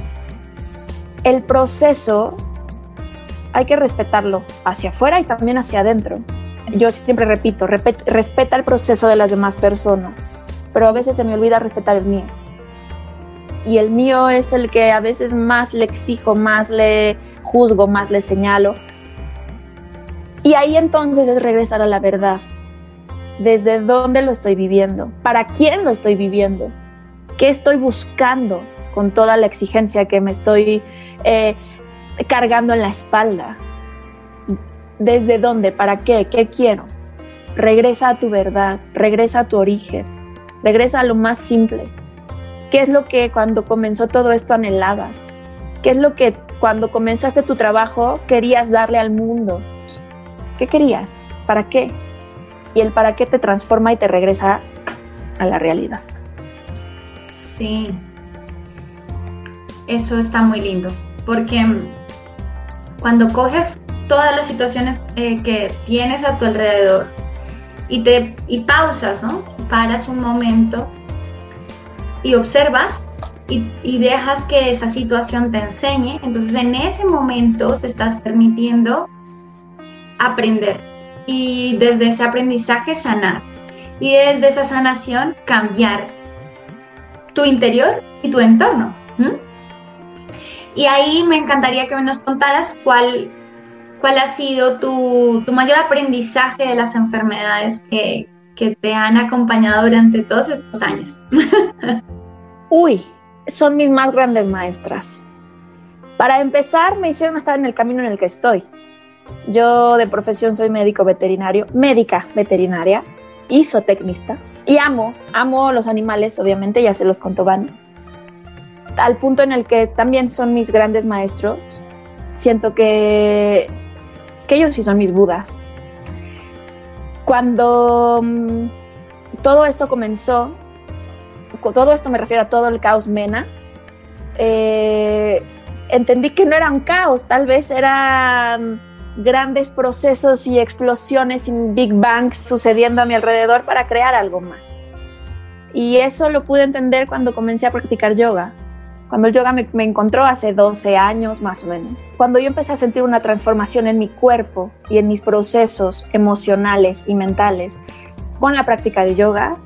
el proceso hay que respetarlo hacia afuera y también hacia adentro. Yo siempre repito, respeta el proceso de las demás personas, pero a veces se me olvida respetar el mío. Y el mío es el que a veces más le exijo, más le juzgo, más le señalo. Y ahí entonces es regresar a la verdad. ¿Desde dónde lo estoy viviendo? ¿Para quién lo estoy viviendo? ¿Qué estoy buscando con toda la exigencia que me estoy eh, cargando en la espalda. ¿Desde dónde? ¿Para qué? ¿Qué quiero? Regresa a tu verdad, regresa a tu origen, regresa a lo más simple. ¿Qué es lo que cuando comenzó todo esto anhelabas? ¿Qué es lo que cuando comenzaste tu trabajo querías darle al mundo? ¿Qué querías? ¿Para qué? Y el para qué te transforma y te regresa a la realidad. Sí, eso está muy lindo, porque cuando coges todas las situaciones eh, que tienes a tu alrededor y, te, y pausas, ¿no? Paras un momento y observas y, y, dejas que esa situación te enseñe, entonces en ese momento te estás permitiendo aprender y desde ese aprendizaje sanar y desde esa sanación cambiar tu interior y tu entorno. Y ahí me encantaría que nos contaras cuál, cuál ha sido tu, mayor aprendizaje de las enfermedades que, que te han acompañado durante todos estos años. [LAUGHS] Uy, son mis más grandes maestras. Para empezar, me hicieron estar en el camino en el que estoy. Yo de profesión soy médico veterinario, médica veterinaria, isotecnista, y amo, amo los animales, obviamente, ya se los contó Van al punto en el que también son mis grandes maestros. Siento que, que ellos sí son mis budas. Cuando mm, todo esto comenzó, todo esto me refiero a todo el caos Mena, eh, entendí que no era un caos, tal vez eran grandes procesos y explosiones y Big Bangs sucediendo a mi alrededor para crear algo más. Y eso lo pude entender cuando comencé a practicar yoga cuando el yoga me, encontró hace 12 años más o menos. Cuando yo empecé a sentir una transformación en mi cuerpo y en mis procesos emocionales y mentales con la práctica de yoga,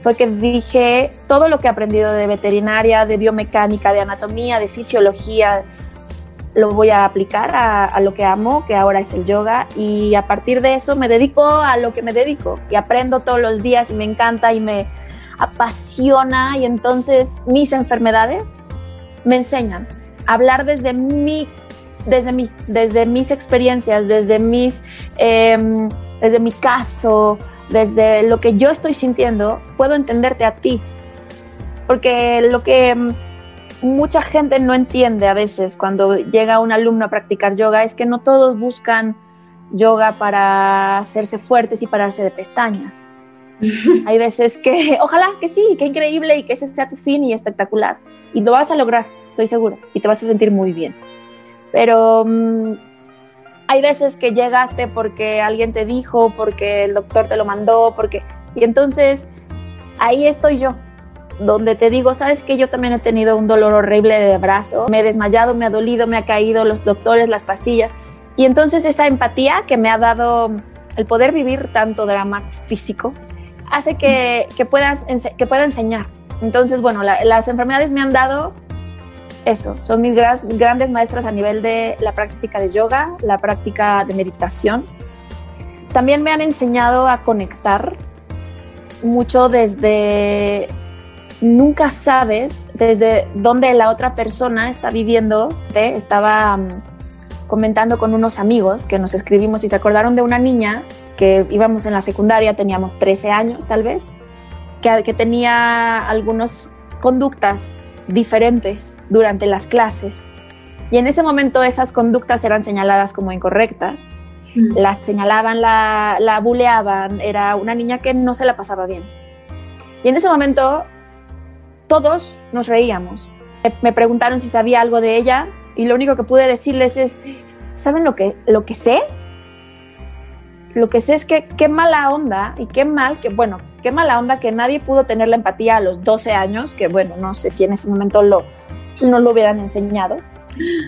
fue que dije todo lo que he aprendido de veterinaria, de biomecánica, de anatomía, de fisiología, lo voy a aplicar a, a, lo que amo, que ahora es el yoga, y a partir de eso me dedico a lo que me dedico y aprendo todos los días y me encanta y me apasiona y entonces mis enfermedades me enseñan a hablar desde mi, desde desde mis experiencias, desde mis, em, desde mi caso, desde lo que yo estoy sintiendo, puedo entenderte a ti. Porque lo que em, mucha gente no entiende a veces cuando llega un alumno a practicar yoga es que no todos buscan yoga para hacerse fuertes y pararse de pestañas. Hay veces que, [LAUGHS] ojalá que sí, que increíble y que ese sea tu fin y espectacular. Y lo vas a lograr, estoy seguro, y te vas a sentir muy bien. Pero mm, hay veces que llegaste porque alguien te dijo, porque el doctor te lo mandó, porque... Y entonces ahí estoy yo, donde te digo, sabes que yo también he tenido un dolor horrible de brazo, me he desmayado, me ha dolido, me ha caído los doctores, las pastillas. Y entonces esa empatía que me ha dado el poder vivir tanto drama físico hace que, que, puedas, que pueda enseñar. Entonces, bueno, las enfermedades me han dado eso, son mis grandes maestras a nivel de la práctica de yoga, la práctica de meditación. También me han enseñado a conectar mucho desde nunca sabes desde dónde la otra persona está viviendo. Estaba mm, comentando con unos amigos que nos escribimos y se acordaron de una niña que íbamos en la secundaria, teníamos 13 años tal vez, que, que tenía algunas conductas diferentes durante las clases. Y en ese momento esas conductas eran señaladas como incorrectas. Mm. Las señalaban, la, la buleaban, era una niña que no se la pasaba bien. Y en ese momento todos nos reíamos. Me preguntaron si sabía algo de ella y lo único que pude decirles es, ¿saben lo que, lo que sé? Lo que sé es que qué mala onda y qué mal, que bueno, qué mala onda que nadie pudo tener la empatía a los 12 años, que bueno, no sé si en ese momento lo, no lo hubieran enseñado,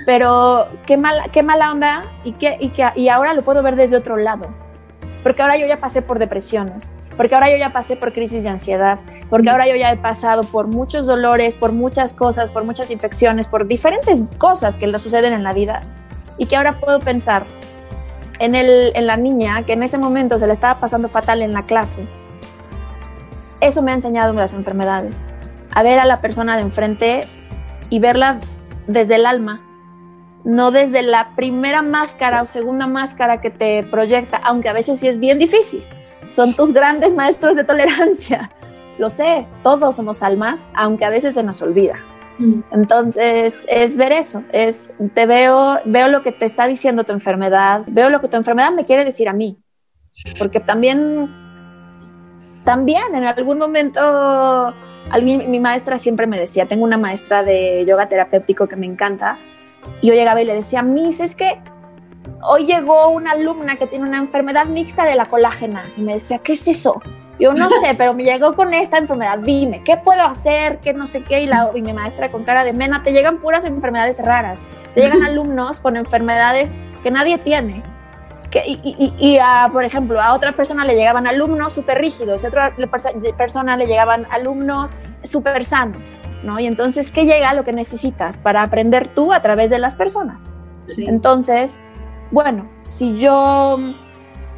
pero qué mala, qué mala onda y, que, y, que, y ahora lo puedo ver desde otro lado, porque ahora yo ya pasé por depresiones, porque ahora yo ya pasé por crisis de ansiedad, porque ahora yo ya he pasado por muchos dolores, por muchas cosas, por muchas infecciones, por diferentes cosas que le suceden en la vida y que ahora puedo pensar en, el, en la niña que en ese momento se le estaba pasando fatal en la clase. Eso me ha enseñado las enfermedades, a ver a la persona de enfrente y verla desde el alma, no desde la primera máscara o segunda máscara que te proyecta, aunque a veces sí es bien difícil son tus grandes maestros de tolerancia. [LAUGHS] Lo sé, todos somos almas, aunque a veces se nos olvida. Mm. Entonces, es ver eso, es te veo, veo lo que te está diciendo tu enfermedad, veo lo que tu enfermedad me quiere decir a mí. Porque también también en algún momento mi maestra siempre me decía, tengo una maestra de yoga terapéutico que me encanta, y yo llegaba y le decía, Miss, es que hoy llegó una alumna que tiene una enfermedad mixta de la colágena y me decía, ¿qué es eso? Yo no sé, [LAUGHS] pero me llegó con esta enfermedad, dime, ¿qué puedo hacer? ¿Qué no sé qué? Y, la, y mi maestra con cara de mena, te llegan puras enfermedades raras, te llegan alumnos con enfermedades que nadie tiene. Que, y, y, y a, por ejemplo, a otra persona le llegaban alumnos súper rígidos, a otra persona le llegaban alumnos súper sanos, ¿no? Y entonces, ¿qué llega lo que necesitas para aprender tú a través de las personas? Entonces, bueno, si yo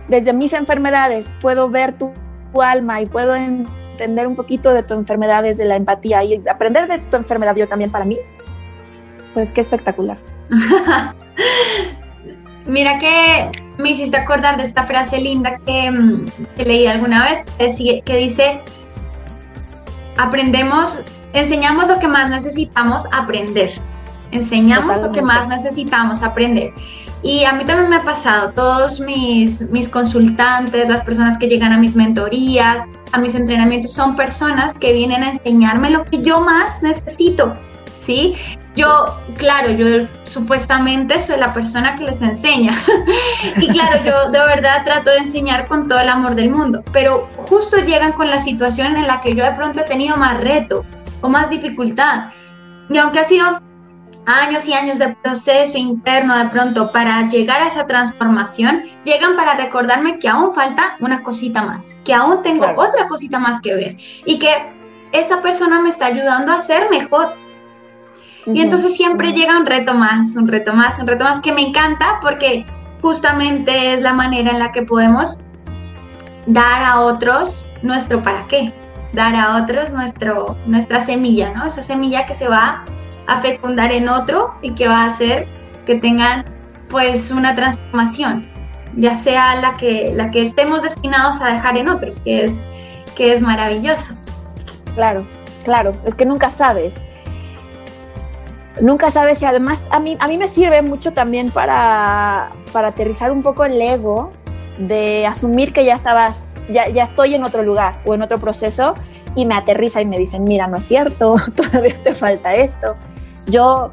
desde mis enfermedades puedo ver tu, alma y puedo entender un poquito de tu enfermedad desde la empatía y aprender de tu enfermedad yo también para mí, pues qué espectacular. [LAUGHS] Mira que me hiciste acordar de esta frase linda que, mm, leí alguna vez, que dice, aprendemos, enseñamos lo que más necesitamos aprender, enseñamos lo que más necesitamos aprender. Y a mí también me ha pasado, todos mis, mis consultantes, las personas que llegan a mis mentorías, a mis entrenamientos, son personas que vienen a enseñarme lo que yo más necesito, ¿sí? Yo, claro, yo supuestamente soy la persona que les enseña. [LAUGHS] y claro, yo de verdad trato de enseñar con todo el amor del mundo, pero justo llegan con la situación en la que yo de pronto he tenido más reto o más dificultad. Y aunque ha sido años y años de proceso interno de pronto para llegar a esa transformación, llegan para recordarme que aún falta una cosita más, que aún tengo otra cosita más que ver y que esa persona me está ayudando a ser mejor. Y entonces siempre llega un reto más, un reto más, un reto más que me encanta porque justamente es la manera en la que podemos dar a otros nuestro para qué. dar a otros nuestro, nuestra semilla, ¿no? Esa semilla que se va a fecundar en otro y que va a hacer que tengan pues una transformación, ya sea la que, la que estemos destinados a dejar en otros, que es, que es maravilloso. Claro, claro, es que nunca sabes. Nunca sabes y además a mí, a mí me sirve mucho también para, para aterrizar un poco el ego de asumir que ya estabas, ya, ya estoy en otro lugar o en otro proceso y me aterriza y me dicen, mira, no es cierto, [LAUGHS] todavía te falta esto. Yo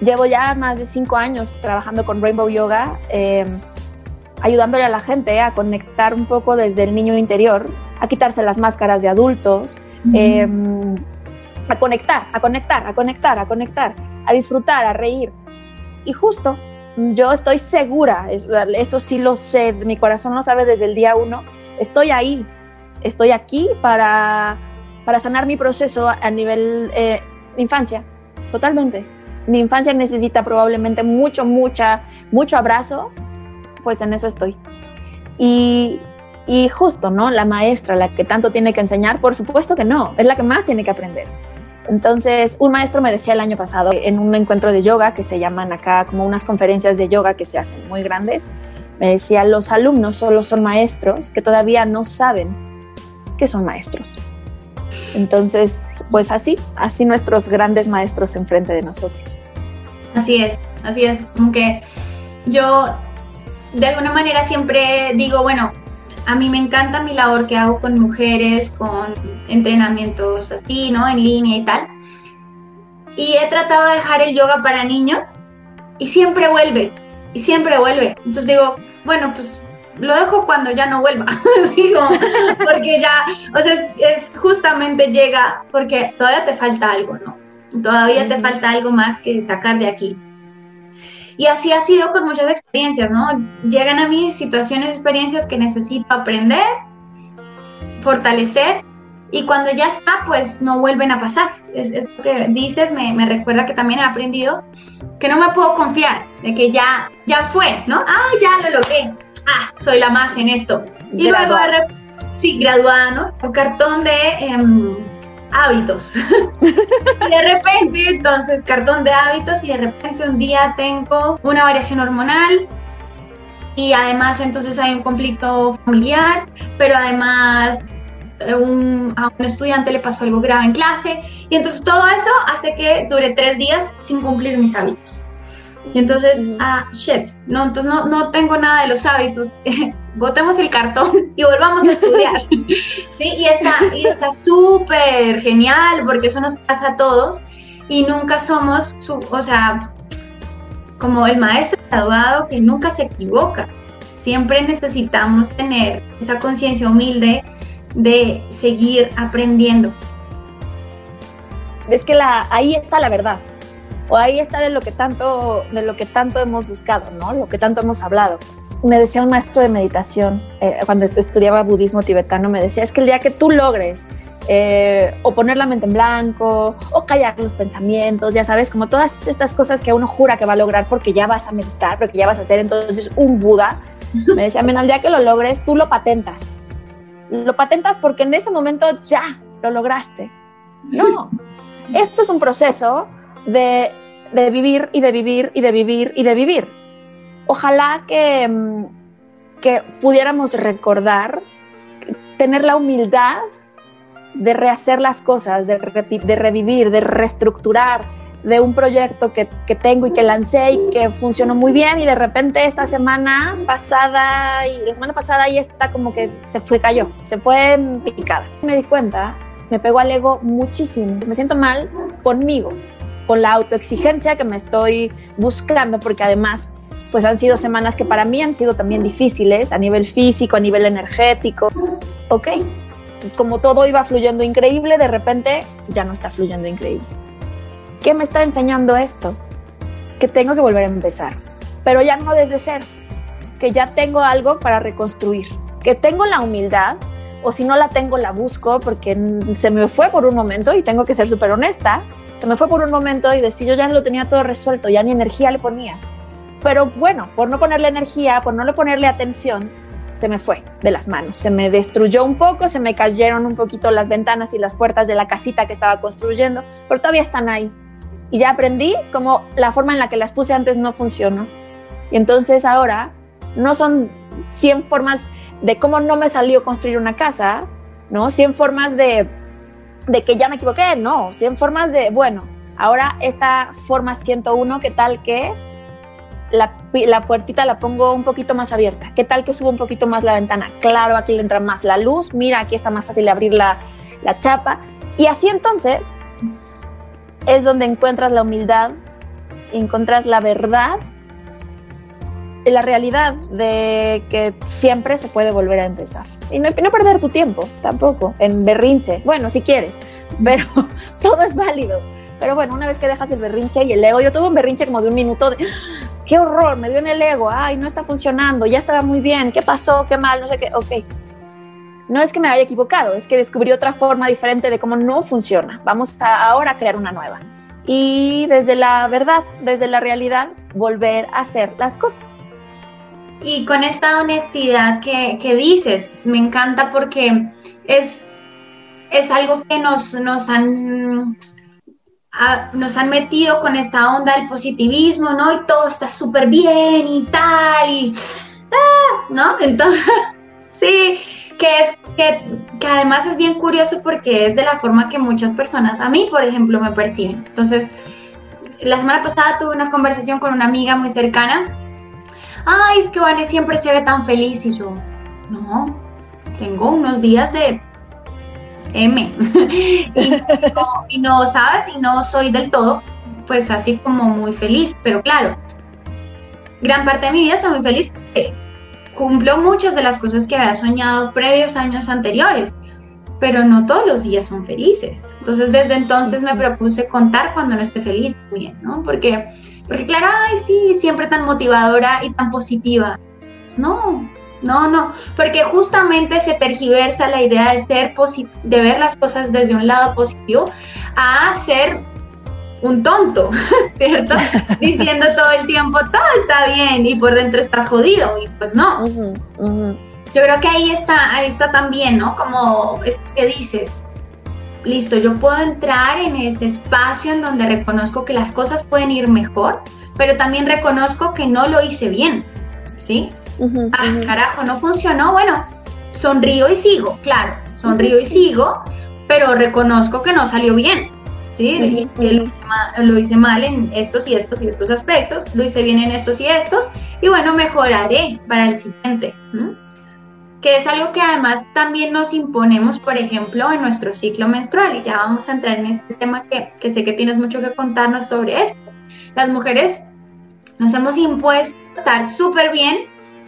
llevo ya más de cinco años trabajando con Rainbow Yoga, eh, ayudándole a la gente a conectar un poco desde el niño interior, a quitarse las máscaras de adultos, eh, a conectar, a conectar, a conectar, a conectar, a disfrutar, a reír. Y justo yo estoy segura, eso sí lo sé, mi corazón lo sabe desde el día uno, estoy ahí, estoy aquí para, para sanar mi proceso a nivel eh, infancia, totalmente. Mi infancia necesita probablemente mucho, mucha, mucho abrazo, pues en eso estoy. Y, y justo, ¿no? La maestra, la que tanto tiene que enseñar, por supuesto que no, es la que más tiene que aprender. Entonces, un maestro me decía el año pasado en un encuentro de yoga que se llaman acá como unas conferencias de yoga que se hacen muy grandes, me decía, los alumnos solo son maestros que todavía no saben que son maestros. Entonces, pues así, así nuestros grandes maestros enfrente de nosotros. Así es, así es, aunque yo de alguna manera siempre digo, bueno, a mí me encanta mi labor que hago con mujeres, con entrenamientos así, ¿no? En línea y tal. Y he tratado de dejar el yoga para niños y siempre vuelve, y siempre vuelve. Entonces digo, bueno, pues lo dejo cuando ya no vuelva, [LAUGHS] porque ya, o sea, es, justamente llega, porque todavía te falta algo, ¿no? Todavía te falta algo más que sacar de aquí. Y así ha sido con muchas experiencias, ¿no? Llegan a mí situaciones, experiencias que necesito aprender, fortalecer, y cuando ya está, pues no vuelven a pasar. Es, lo que dices, me, me, recuerda que también he aprendido que no me puedo confiar, de que ya, ya fue, ¿no? Ah, ya lo logré. Ah, soy la más en esto. Y luego, sí, graduada, ¿no? Un cartón de... Em, hábitos. [LAUGHS] y de repente, entonces, cartón de hábitos y de repente un día tengo una variación hormonal y además entonces hay un conflicto familiar, pero además eh, un, a un estudiante le pasó algo grave en clase y entonces todo eso hace que dure tres días sin cumplir mis hábitos. Y entonces, ah, shit, no, entonces no, no tengo nada de los hábitos. [LAUGHS] botemos el cartón y volvamos a estudiar. [LAUGHS] ¿Sí? Y está y está súper genial porque eso nos pasa a todos y nunca somos, su, o sea, como el maestro graduado que nunca se equivoca. Siempre necesitamos tener esa conciencia humilde de seguir aprendiendo. Es que la, ahí está la verdad o ahí está de lo que tanto, de lo que tanto hemos buscado, ¿no? Lo que tanto hemos hablado. Me decía un maestro de meditación, eh, cuando estudiaba budismo tibetano, me decía, es que el día que tú logres eh, o poner la mente en blanco, o callar los pensamientos, ya sabes, como todas estas cosas que uno jura que va a lograr porque ya vas a meditar, porque ya vas a ser entonces un Buda. Me decía, men, al día que lo logres, tú lo patentas. Lo patentas porque en ese momento ya lo lograste. No, esto es un proceso de, vivir y de vivir y de vivir y de vivir. Ojalá que, mm, que pudiéramos recordar, tener la humildad de rehacer las cosas, de, revivir, de reestructurar, de un proyecto que, que, tengo y que lancé y que funcionó muy bien y de repente esta semana pasada y la semana pasada y está como que se fue, cayó, se fue picada. Me di cuenta, me pegó al ego muchísimo, me siento mal conmigo, con la autoexigencia que me estoy buscando, porque además pues han sido semanas que para mí han sido también difíciles a nivel físico, a nivel energético. Ok, como todo iba fluyendo increíble, de repente ya no está fluyendo increíble. ¿Qué me está enseñando esto? Que tengo que volver a empezar, pero ya no desde cero, que ya tengo algo para reconstruir, que tengo la humildad, o si no la tengo, la busco porque se me fue por un momento y tengo que ser súper honesta, me fue por un momento y decía, yo ya lo tenía todo resuelto, ya ni energía le ponía. Pero bueno, por no ponerle energía, por no le ponerle atención, se me fue de las manos, se me destruyó un poco, se me cayeron un poquito las ventanas y las puertas de la casita que estaba construyendo, pero todavía están ahí. Y ya aprendí como la forma en la que las puse antes no funcionó. Y entonces ahora no son 100 formas de cómo no me salió construir una casa, ¿no? 100 formas de, de que ya me equivoqué, no, 100 formas de, bueno, ahora esta forma 101, ¿qué tal que la, la, puertita la pongo un poquito más abierta. ¿Qué tal que subo un poquito más la ventana? Claro, aquí le entra más la luz. Mira, aquí está más fácil abrir la, la chapa. Y así entonces es donde encuentras la humildad, encuentras la verdad, la realidad de que siempre se puede volver a empezar. Y no, perder tu tiempo tampoco en berrinche. Bueno, si quieres, pero [LAUGHS] todo es válido. Pero bueno, una vez que dejas el berrinche y el ego, yo tuve un berrinche como de un minuto de, qué horror, me dio en el ego, ay, no está funcionando, ya estaba muy bien, ¿qué pasó? ¿Qué mal? No sé qué, ok. No es que me haya equivocado, es que descubrí otra forma diferente de cómo no funciona. Vamos a ahora a crear una nueva. Y desde la verdad, desde la realidad, volver a hacer las cosas. Y con esta honestidad que, que dices, me encanta porque es, es algo que nos, nos han nos han metido con esta onda del positivismo, ¿no? Y todo está súper bien y tal, ah, ¿no? Entonces, [LAUGHS] sí, que es que, que, además es bien curioso porque es de la forma que muchas personas, a mí, por ejemplo, me perciben. Entonces, la semana pasada tuve una conversación con una amiga muy cercana. Ay, es que Vane siempre se ve tan feliz y yo, no, tengo unos días de M. [LAUGHS] y, no, ¿sabes? Y no soy del todo, pues así como muy feliz. Pero claro, gran parte de mi vida soy muy feliz porque cumplo muchas de las cosas que había soñado previos años anteriores. Pero no todos los días son felices. Entonces, desde entonces me propuse contar cuando no esté feliz también, ¿no? Porque, porque claro, ay, sí, siempre tan motivadora y tan positiva. No, no, no, porque justamente se tergiversa la idea de ser de ver las cosas desde un lado positivo a ser un tonto, [LAUGHS] ¿cierto? [LAUGHS] Diciendo todo el tiempo, todo está bien y por dentro estás jodido y pues no. Yo creo que ahí está, ahí está también, ¿no? Como es que dices, listo, yo puedo entrar en ese espacio en donde reconozco que las cosas pueden ir mejor, pero también reconozco que no lo hice bien, ¿sí? ah, carajo, no funcionó, bueno, sonrío y sigo, claro, sonrío y sigo, pero reconozco que no salió bien, ¿sí? lo, hice mal, en estos y estos y estos aspectos, lo hice bien en estos y estos, y bueno, mejoraré para el siguiente. Que es algo que además también nos imponemos, por ejemplo, en nuestro ciclo menstrual, y ya vamos a entrar en este tema que, que sé que tienes mucho que contarnos sobre esto. Las mujeres nos hemos impuesto estar súper bien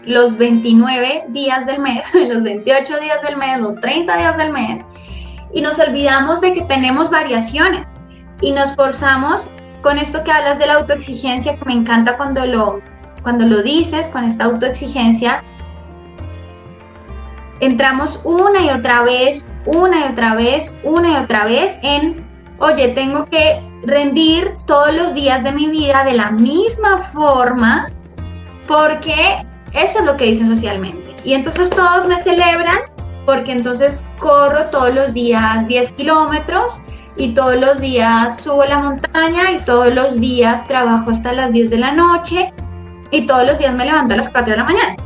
los 29 [LAUGHS] días del mes, los 28 días del mes, los 30 días del mes, y nos olvidamos de que tenemos variaciones. Y nos forzamos con esto que hablas de la autoexigencia, que me encanta cuando lo, cuando lo dices, con esta autoexigencia, entramos una y otra vez, una y otra vez, una y otra vez en, oye, tengo que rendir todos los días de mi vida de la misma forma porque eso es lo que dicen socialmente. Y entonces todos me celebran porque entonces corro todos los días 10 kilómetros y todos los días subo la montaña y todos los días trabajo hasta las 10 de la noche y todos los días me levanto a las 4 de la mañana.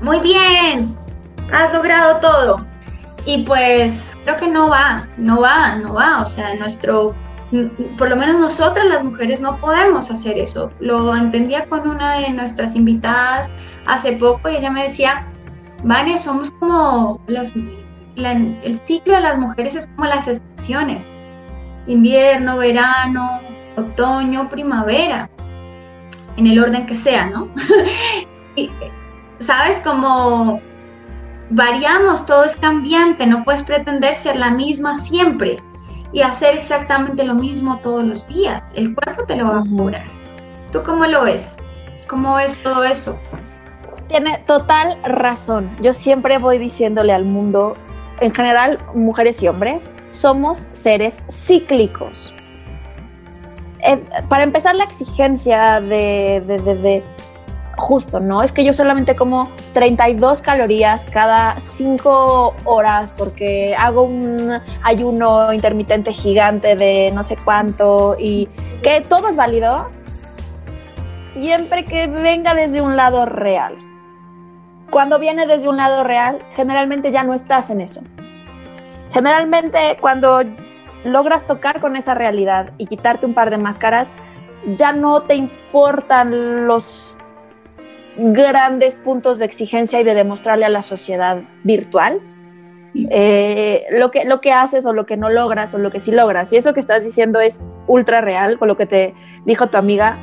Muy bien, has logrado todo. Y pues creo que no va, no va, no va. O sea, nuestro por lo menos nosotras las mujeres no podemos hacer eso. Lo entendía con una de nuestras invitadas hace poco y ella me decía, Vane, somos como las, el ciclo de las mujeres es como las estaciones, invierno, verano, otoño, primavera, en el orden que sea, ¿no? [LAUGHS] y, ¿Sabes? Como variamos, todo es cambiante, no puedes pretender ser la misma siempre y hacer exactamente lo mismo todos los días. El cuerpo te lo va a curar. ¿Tú cómo lo ves? ¿Cómo ves todo eso? Tiene total razón. Yo siempre voy diciéndole al mundo, en general, mujeres y hombres, somos seres cíclicos. Eh, para empezar, la exigencia de, de, justo, ¿no? Es que yo solamente como 32 calorías cada 5 horas porque hago un ayuno intermitente gigante de no sé cuánto y que todo es válido siempre que venga desde un lado real. Cuando viene desde un lado real, generalmente ya no estás en eso. Generalmente cuando logras tocar con esa realidad y quitarte un par de máscaras, ya no te importan los grandes puntos de exigencia y de demostrarle a la sociedad virtual eh, lo, que, lo que haces o lo que no logras o lo que sí logras. Y eso que estás diciendo es ultra real con lo que te dijo tu amiga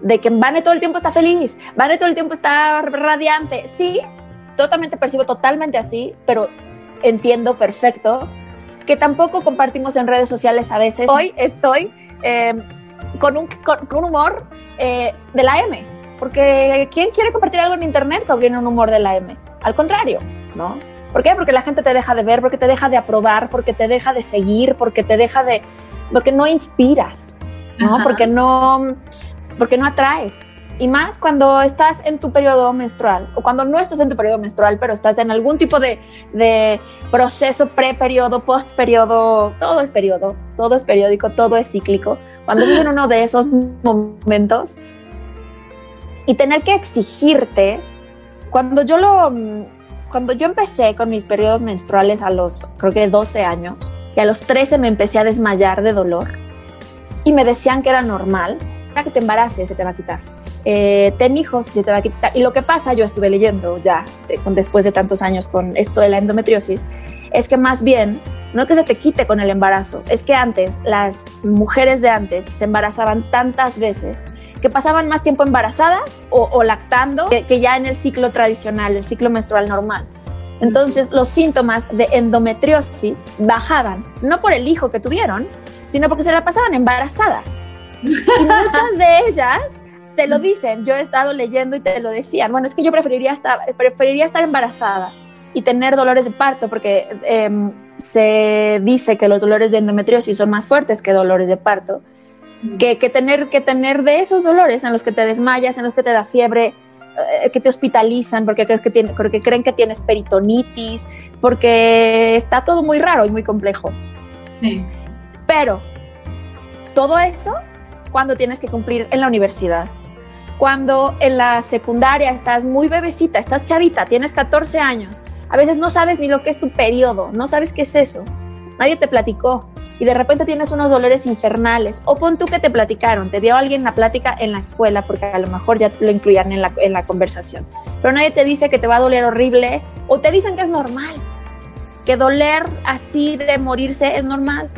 de que Vane todo el tiempo está feliz, Vane todo el tiempo está radiante. Sí, totalmente percibo totalmente así, pero entiendo perfecto que tampoco compartimos en redes sociales a veces. Hoy estoy eh, con, un, con, humor eh, de la M, porque ¿quién quiere compartir algo en internet o viene un humor de la M? Al contrario, ¿no? ¿Por qué? Porque la gente te deja de ver, porque te deja de aprobar, porque te deja de seguir, porque te deja de... porque no inspiras, ¿no? Porque no, porque no atraes. Y más cuando estás en tu periodo menstrual o cuando no estás en tu periodo menstrual, pero estás en algún tipo de, de proceso pre-periodo, post-periodo, todo es periodo, todo es periódico, todo es cíclico. Cuando estás en uno de esos momentos y tener que exigirte, cuando yo lo, cuando yo empecé con mis periodos menstruales a los, creo que 12 años, y a los 13 me empecé a desmayar de dolor y me decían que era normal, que te embaraces se te va a quitar eh, ten hijos, se te va a quitar. Y lo que pasa, yo estuve leyendo ya después de tantos años con esto de la endometriosis, es que más bien no que se te quite con el embarazo, es que antes las mujeres de antes se embarazaban tantas veces que pasaban más tiempo embarazadas o, lactando que, ya en el ciclo tradicional, el ciclo menstrual normal. Entonces los síntomas de endometriosis bajaban, no por el hijo que tuvieron, sino porque se la pasaban embarazadas. Y muchas de ellas te lo dicen. Yo he estado leyendo y te lo decían. Bueno, es que yo preferiría estar, preferiría estar embarazada y tener dolores de parto porque em, se dice que los dolores de endometriosis son más fuertes que dolores de parto. Que, que, tener, que tener de esos dolores en los que te desmayas, en los que te da fiebre, eh, que te hospitalizan porque, crees que tiene, porque creen que tienes peritonitis, porque está todo muy raro y muy complejo. Sí. Pero todo eso cuando tienes que cumplir en la universidad cuando en la secundaria estás muy bebecita, estás chavita, tienes 14 años, a veces no sabes ni lo que es tu periodo, no sabes qué es eso, nadie te platicó y de repente tienes unos dolores infernales o pon tú que te platicaron, te dio alguien la plática en la escuela porque a lo mejor ya te lo incluían en la, en la conversación, pero nadie te dice que te va a doler horrible o te dicen que es normal, que doler así de morirse es normal.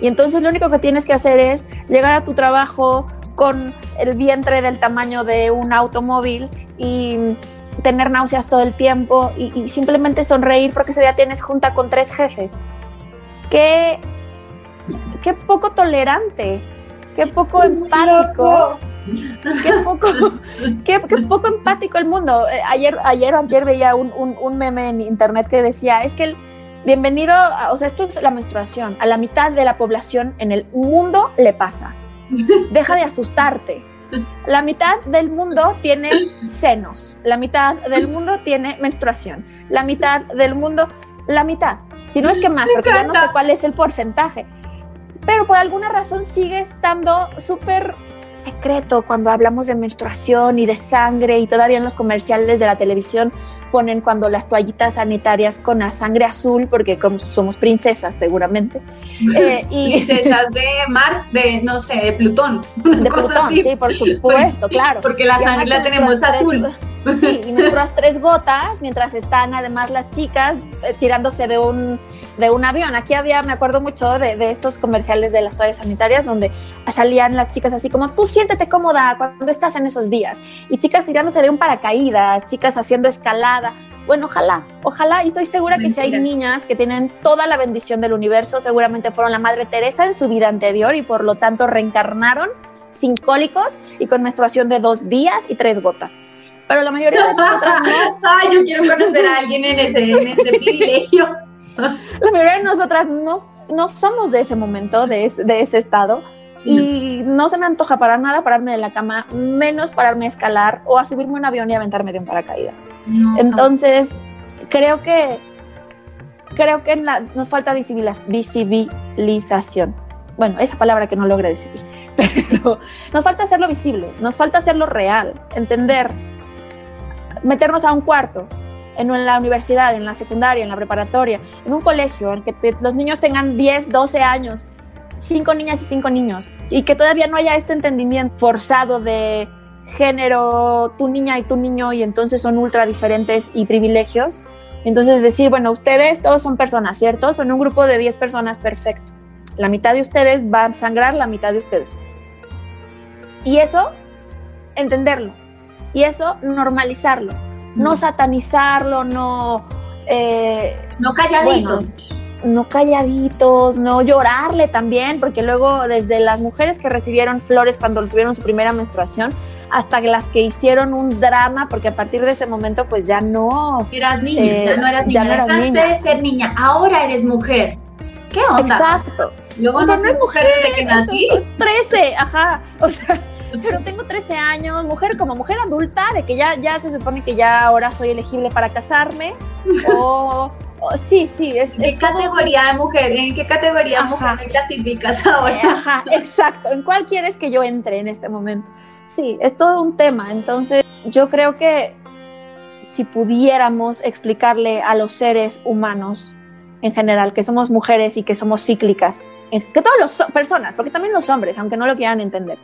Y entonces lo único que tienes que hacer es llegar a tu trabajo, con el vientre del tamaño de un automóvil y tener náuseas todo el tiempo y, simplemente sonreír porque ese día tienes junta con tres jefes. Qué, qué poco tolerante, qué poco empático. Qué poco, qué, poco empático el mundo. Eh, ayer, ayer, ayer veía un, un, meme en internet que decía, es que el bienvenido, o sea, esto es la menstruación, a la mitad de la población en el mundo le pasa Deja de asustarte. La mitad del mundo tiene senos, la mitad del mundo tiene menstruación, la mitad del mundo, la mitad. Si no es que más, porque ya no sé cuál es el porcentaje. Pero por alguna razón sigue estando súper secreto cuando hablamos de menstruación y de sangre y todavía en los comerciales de la televisión ponen cuando las toallitas sanitarias con la sangre azul, porque como somos princesas seguramente. [LAUGHS] Eh, y princesas de Mar, de no sé, de Plutón. [LAUGHS] De Plutón, sí, por supuesto, claro. Porque la sangre la tenemos azul. [LAUGHS] Sí, y nuestras tres gotas, mientras están además las chicas eh, tirándose de un, de un avión. Aquí había, me acuerdo mucho de, de, estos comerciales de las toallas sanitarias donde salían las chicas así como, tú siéntete cómoda cuando estás en esos días. Y chicas tirándose de un paracaídas, chicas haciendo escalada. Bueno, ojalá, ojalá, y estoy segura que si hay niñas que tienen toda la bendición del universo, seguramente fueron la Madre Teresa en su vida anterior y por lo tanto reencarnaron sin cólicos y con menstruación de dos días y tres gotas pero la mayoría de nosotras no. [LAUGHS] Ay, yo quiero conocer a alguien en ese, en ese [LAUGHS] privilegio. La mayoría de nosotras no, no somos de ese momento, de, de ese estado. Y no se me antoja para nada pararme de la cama, menos pararme a escalar o a subirme a un avión y aventarme de un paracaídas. Entonces, creo que creo que nos falta visibilización. Bueno, esa palabra que no logré decir, [LAUGHS] pero nos falta hacerlo visible, nos falta hacerlo real, entender, meternos a un cuarto, en la universidad, en la secundaria, en la preparatoria, en un colegio, en que los niños tengan 10, 12 años, cinco niñas y cinco niños, y que todavía no haya este entendimiento forzado de género, tu niña y tu niño, y entonces son ultra diferentes y privilegios. Entonces decir, bueno, ustedes todos son personas, ¿cierto? Son un grupo de 10 personas, perfecto. La mitad de ustedes va a sangrar, la mitad de ustedes. Y eso, entenderlo. Y eso, normalizarlo no satanizarlo, no... Eh, no calladitos. No calladitos, no llorarle también, porque luego desde las mujeres que recibieron flores cuando tuvieron su primera menstruación, hasta las que hicieron un drama, porque a partir de ese momento pues ya no... Eras niña, ya eh, no eras niña, ya no eras niña. de ser niña, ahora eres mujer. ¿Qué onda? Exacto. Luego no, no es mujer desde que nací. 13, ajá. O sea, pero tengo 13 años, mujer como mujer adulta, de que ya, ya se supone que ya ahora soy elegible para casarme. [LAUGHS] O, sí, sí. Es, ¿Qué categoría de mujer? ¿En qué categoría de mujer me clasificas ahora? Ajá, exacto. ¿En cuál quieres que yo entre en este momento? Sí, es todo un tema. Entonces, yo creo que si pudiéramos explicarle a los seres humanos en general que somos mujeres y que somos cíclicas, que todas las personas, porque también los hombres, aunque no lo quieran entender,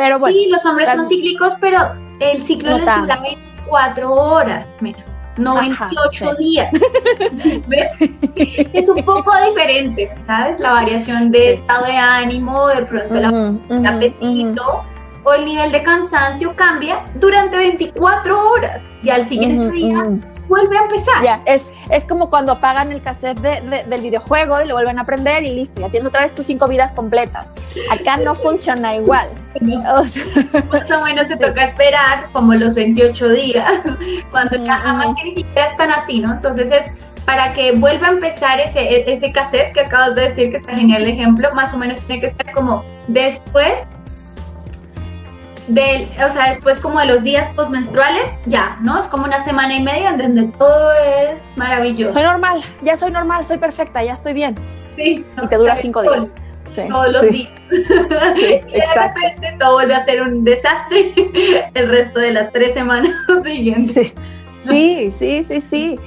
pero bueno. Sí, los hombres son cíclicos, pero el ciclo les dura 24 horas, mira, no 28 días. [LAUGHS] es un poco diferente, ¿sabes? La variación de estado de ánimo, de pronto el apetito o el nivel de cansancio cambia durante 24 horas y al siguiente día vuelve a empezar. Ya, es, es como cuando apagan el cassette del videojuego y lo vuelven a prender y listo, ya tienes otra vez tus cinco vidas completas. Acá no funciona igual. Más o menos [LAUGHS] se toca esperar como los 28 días, cuando uh que ni siquiera están así, ¿no? Entonces es para que vuelva a empezar ese, e, ese cassette que acabas de decir, que está genial el ejemplo, más o menos tiene que estar como después o sea, después como de los días postmenstruales, ya, ¿no? Es como una semana y media en donde todo es maravilloso. Soy normal, ya soy normal, soy perfecta, ya estoy bien. Sí. y te dura cinco días. Sí, todos los días. [LAUGHS] [LAUGHS] y de repente todo vuelve a ser un desastre [LAUGHS] el resto de las tres semanas siguientes. Sí, sí, sí, sí.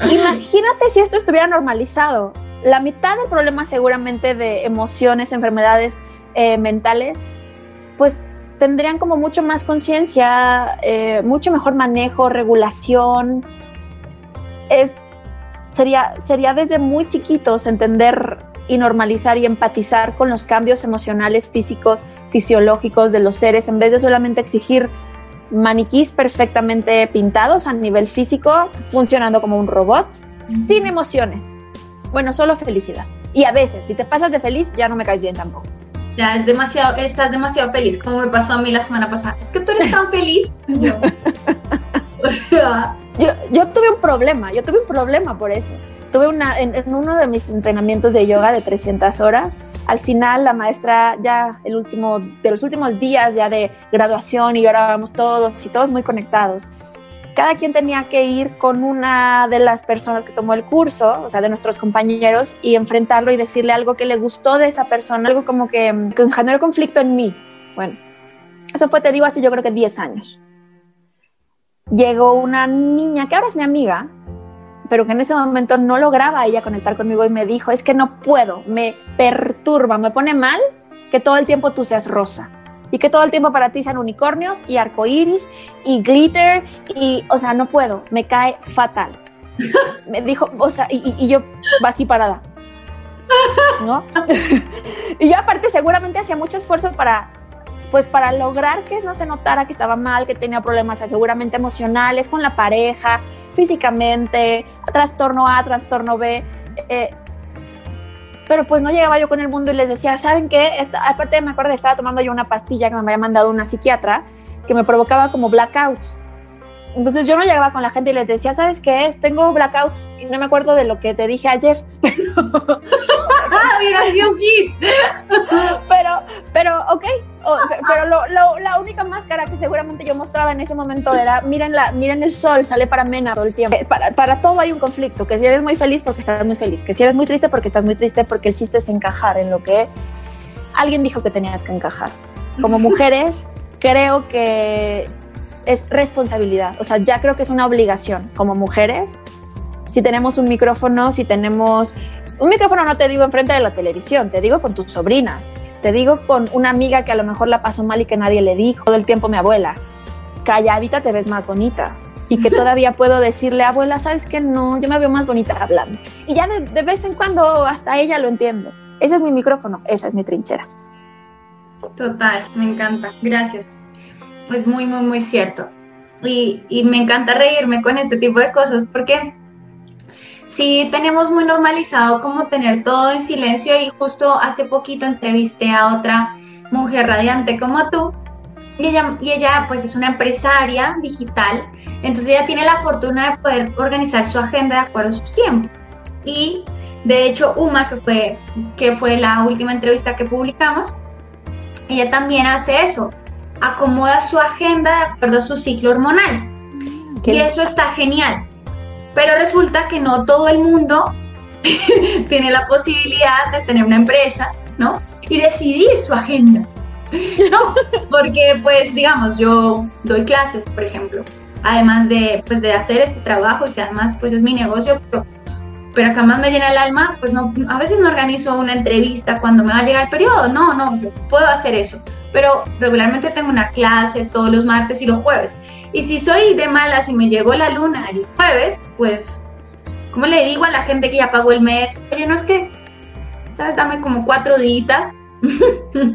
Imagínate si esto estuviera normalizado. La mitad del problema seguramente de emociones, enfermedades eh, mentales, pues tendrían como mucho más conciencia, eh, mucho mejor manejo, regulación. Es, sería, sería desde muy chiquitos entender y normalizar y empatizar con los cambios emocionales, físicos, fisiológicos de los seres, en vez de solamente exigir maniquís perfectamente pintados a nivel físico, funcionando como un robot, sin emociones. Bueno, solo felicidad. Y a veces, si te pasas de feliz, ya no me caes bien tampoco ya es demasiado, estás demasiado feliz, como me pasó a mí la semana pasada. Es que tú eres tan feliz. [LAUGHS] [LAUGHS] o sea. Yo, yo tuve un problema, yo tuve un problema por eso. Tuve una, en, uno de mis entrenamientos de yoga de 300 horas, al final la maestra ya el último, de los últimos días ya de graduación y ahora vamos todos y todos muy conectados cada quien tenía que ir con una de las personas que tomó el curso, o sea, de nuestros compañeros, y enfrentarlo y decirle algo que le gustó de esa persona, algo como que, que generó conflicto en mí. Bueno, eso fue, te digo, hace yo creo que 10 años. Llegó una niña que ahora es mi amiga, pero que en ese momento no lograba ella conectar conmigo y me dijo, es que no puedo, me perturba, me pone mal que todo el tiempo tú seas rosa y que todo el tiempo para ti sean unicornios y arcoíris y glitter y, o sea, no puedo, me cae fatal. [LAUGHS] me dijo, o sea, y, y yo así parada. ¿No? [LAUGHS] y yo aparte seguramente hacía mucho esfuerzo para, pues para lograr que no se notara que estaba mal, que tenía problemas seguramente emocionales con la pareja, físicamente, trastorno A, trastorno B. Eh, pero pues no llegaba yo con el mundo y les decía, ¿saben qué? aparte me acuerdo, estaba tomando yo una pastilla que me había mandado una psiquiatra que me provocaba como blackouts. Entonces yo no llegaba con la gente y les decía, ¿sabes qué es? Tengo blackouts y no me acuerdo de lo que te dije ayer. [LAUGHS] Pero, pero, pero la única máscara que seguramente yo mostraba en ese momento era, miren, la, miren el sol, sale para Mena todo el tiempo. Eh, para, para todo hay un conflicto, que si eres muy feliz porque estás muy feliz, que si eres muy triste porque estás muy triste, porque el chiste es encajar en lo que alguien dijo que tenías que encajar. Como [LAUGHS] mujeres, creo que es responsabilidad, o sea, ya creo que es una obligación como mujeres. Si tenemos un micrófono, si tenemos un micrófono no te digo enfrente de la televisión, te digo con tus sobrinas, te digo con una amiga que a lo mejor la pasó mal y que nadie le dijo todo el tiempo mi abuela. Calladita te ves más bonita. Y que [LAUGHS] todavía puedo decirle, abuela, ¿sabes qué? No, yo me veo más bonita hablando. Y ya de, de vez en cuando hasta ella lo entiendo. Ese es mi micrófono, esa es mi trinchera. Total, me encanta. Gracias. Es muy, muy, muy cierto. Y, y me encanta reírme con este tipo de cosas porque sí tenemos muy normalizado como tener todo en silencio y justo hace poquito entrevisté a otra mujer radiante como tú y ella, y ella pues es una empresaria digital, entonces ella tiene la fortuna de poder organizar su agenda de acuerdo a sus tiempos. Y de hecho Uma, que fue, que fue la última entrevista que publicamos, ella también hace eso, acomoda su agenda de acuerdo a su ciclo hormonal. y eso está genial. Pero resulta que no todo el mundo [LAUGHS] tiene la posibilidad de tener una empresa, ¿no? Y decidir su agenda. No, [LAUGHS] porque pues digamos, yo doy clases, por ejemplo, además de, pues, de hacer este trabajo y que además pues es mi negocio, pero, pero acá más me llena el alma, pues no, a veces no organizo una entrevista cuando me va a llegar el periodo, no, no, yo puedo hacer eso, pero regularmente tengo una clase todos los martes y los jueves. Y si soy de malas y me llegó la luna el jueves, pues, ¿cómo le digo a la gente que ya pagó el mes? Oye, no es que, ¿sabes? Dame como cuatro días. [LAUGHS]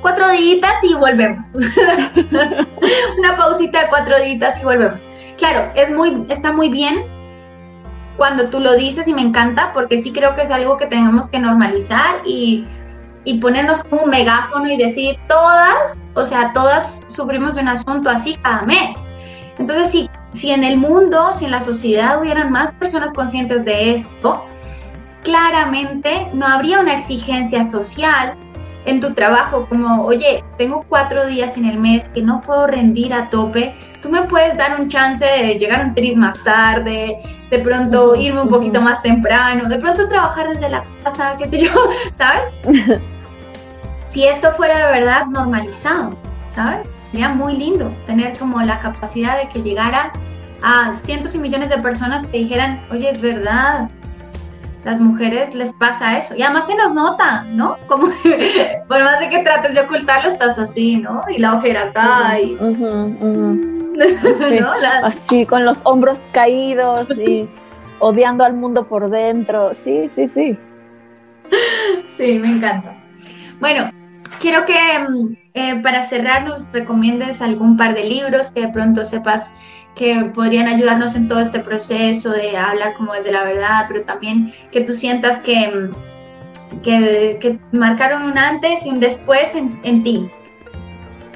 cuatro días y volvemos. [LAUGHS] Una pausita de cuatro días y volvemos. Claro, es muy, está muy bien cuando tú lo dices y me encanta porque sí creo que es algo que tenemos que normalizar y y ponernos como un megáfono y decir todas, o sea, todas sufrimos de un asunto así cada mes. Entonces, si, si en el mundo, si en la sociedad hubieran más personas conscientes de esto, claramente no habría una exigencia social en tu trabajo como, oye, tengo cuatro días en el mes que no puedo rendir a tope, tú me puedes dar un chance de llegar un tris más tarde, de pronto irme un poquito más temprano, de pronto trabajar desde la casa, qué sé yo, [LAUGHS] ¿sabes? [LAUGHS] si esto fuera de verdad normalizado, ¿sabes? Sería muy lindo tener como la capacidad de que llegara a cientos y millones de personas que dijeran, oye, es verdad, las mujeres les pasa eso. Y además se nos nota, ¿no? Como [LAUGHS] por más de que trates de ocultarlo, estás así, ¿no? Y la ojera acá. y... [LAUGHS] Así, con los hombros caídos y odiando al mundo por dentro. Sí, sí, sí. Sí, me encanta. Bueno, quiero que mm, eh, para cerrar nos recomiendes algún par de libros que de pronto sepas que podrían ayudarnos en todo este proceso de hablar como desde la verdad, pero también que tú sientas que, mm, que, marcaron un antes y un después en, en ti.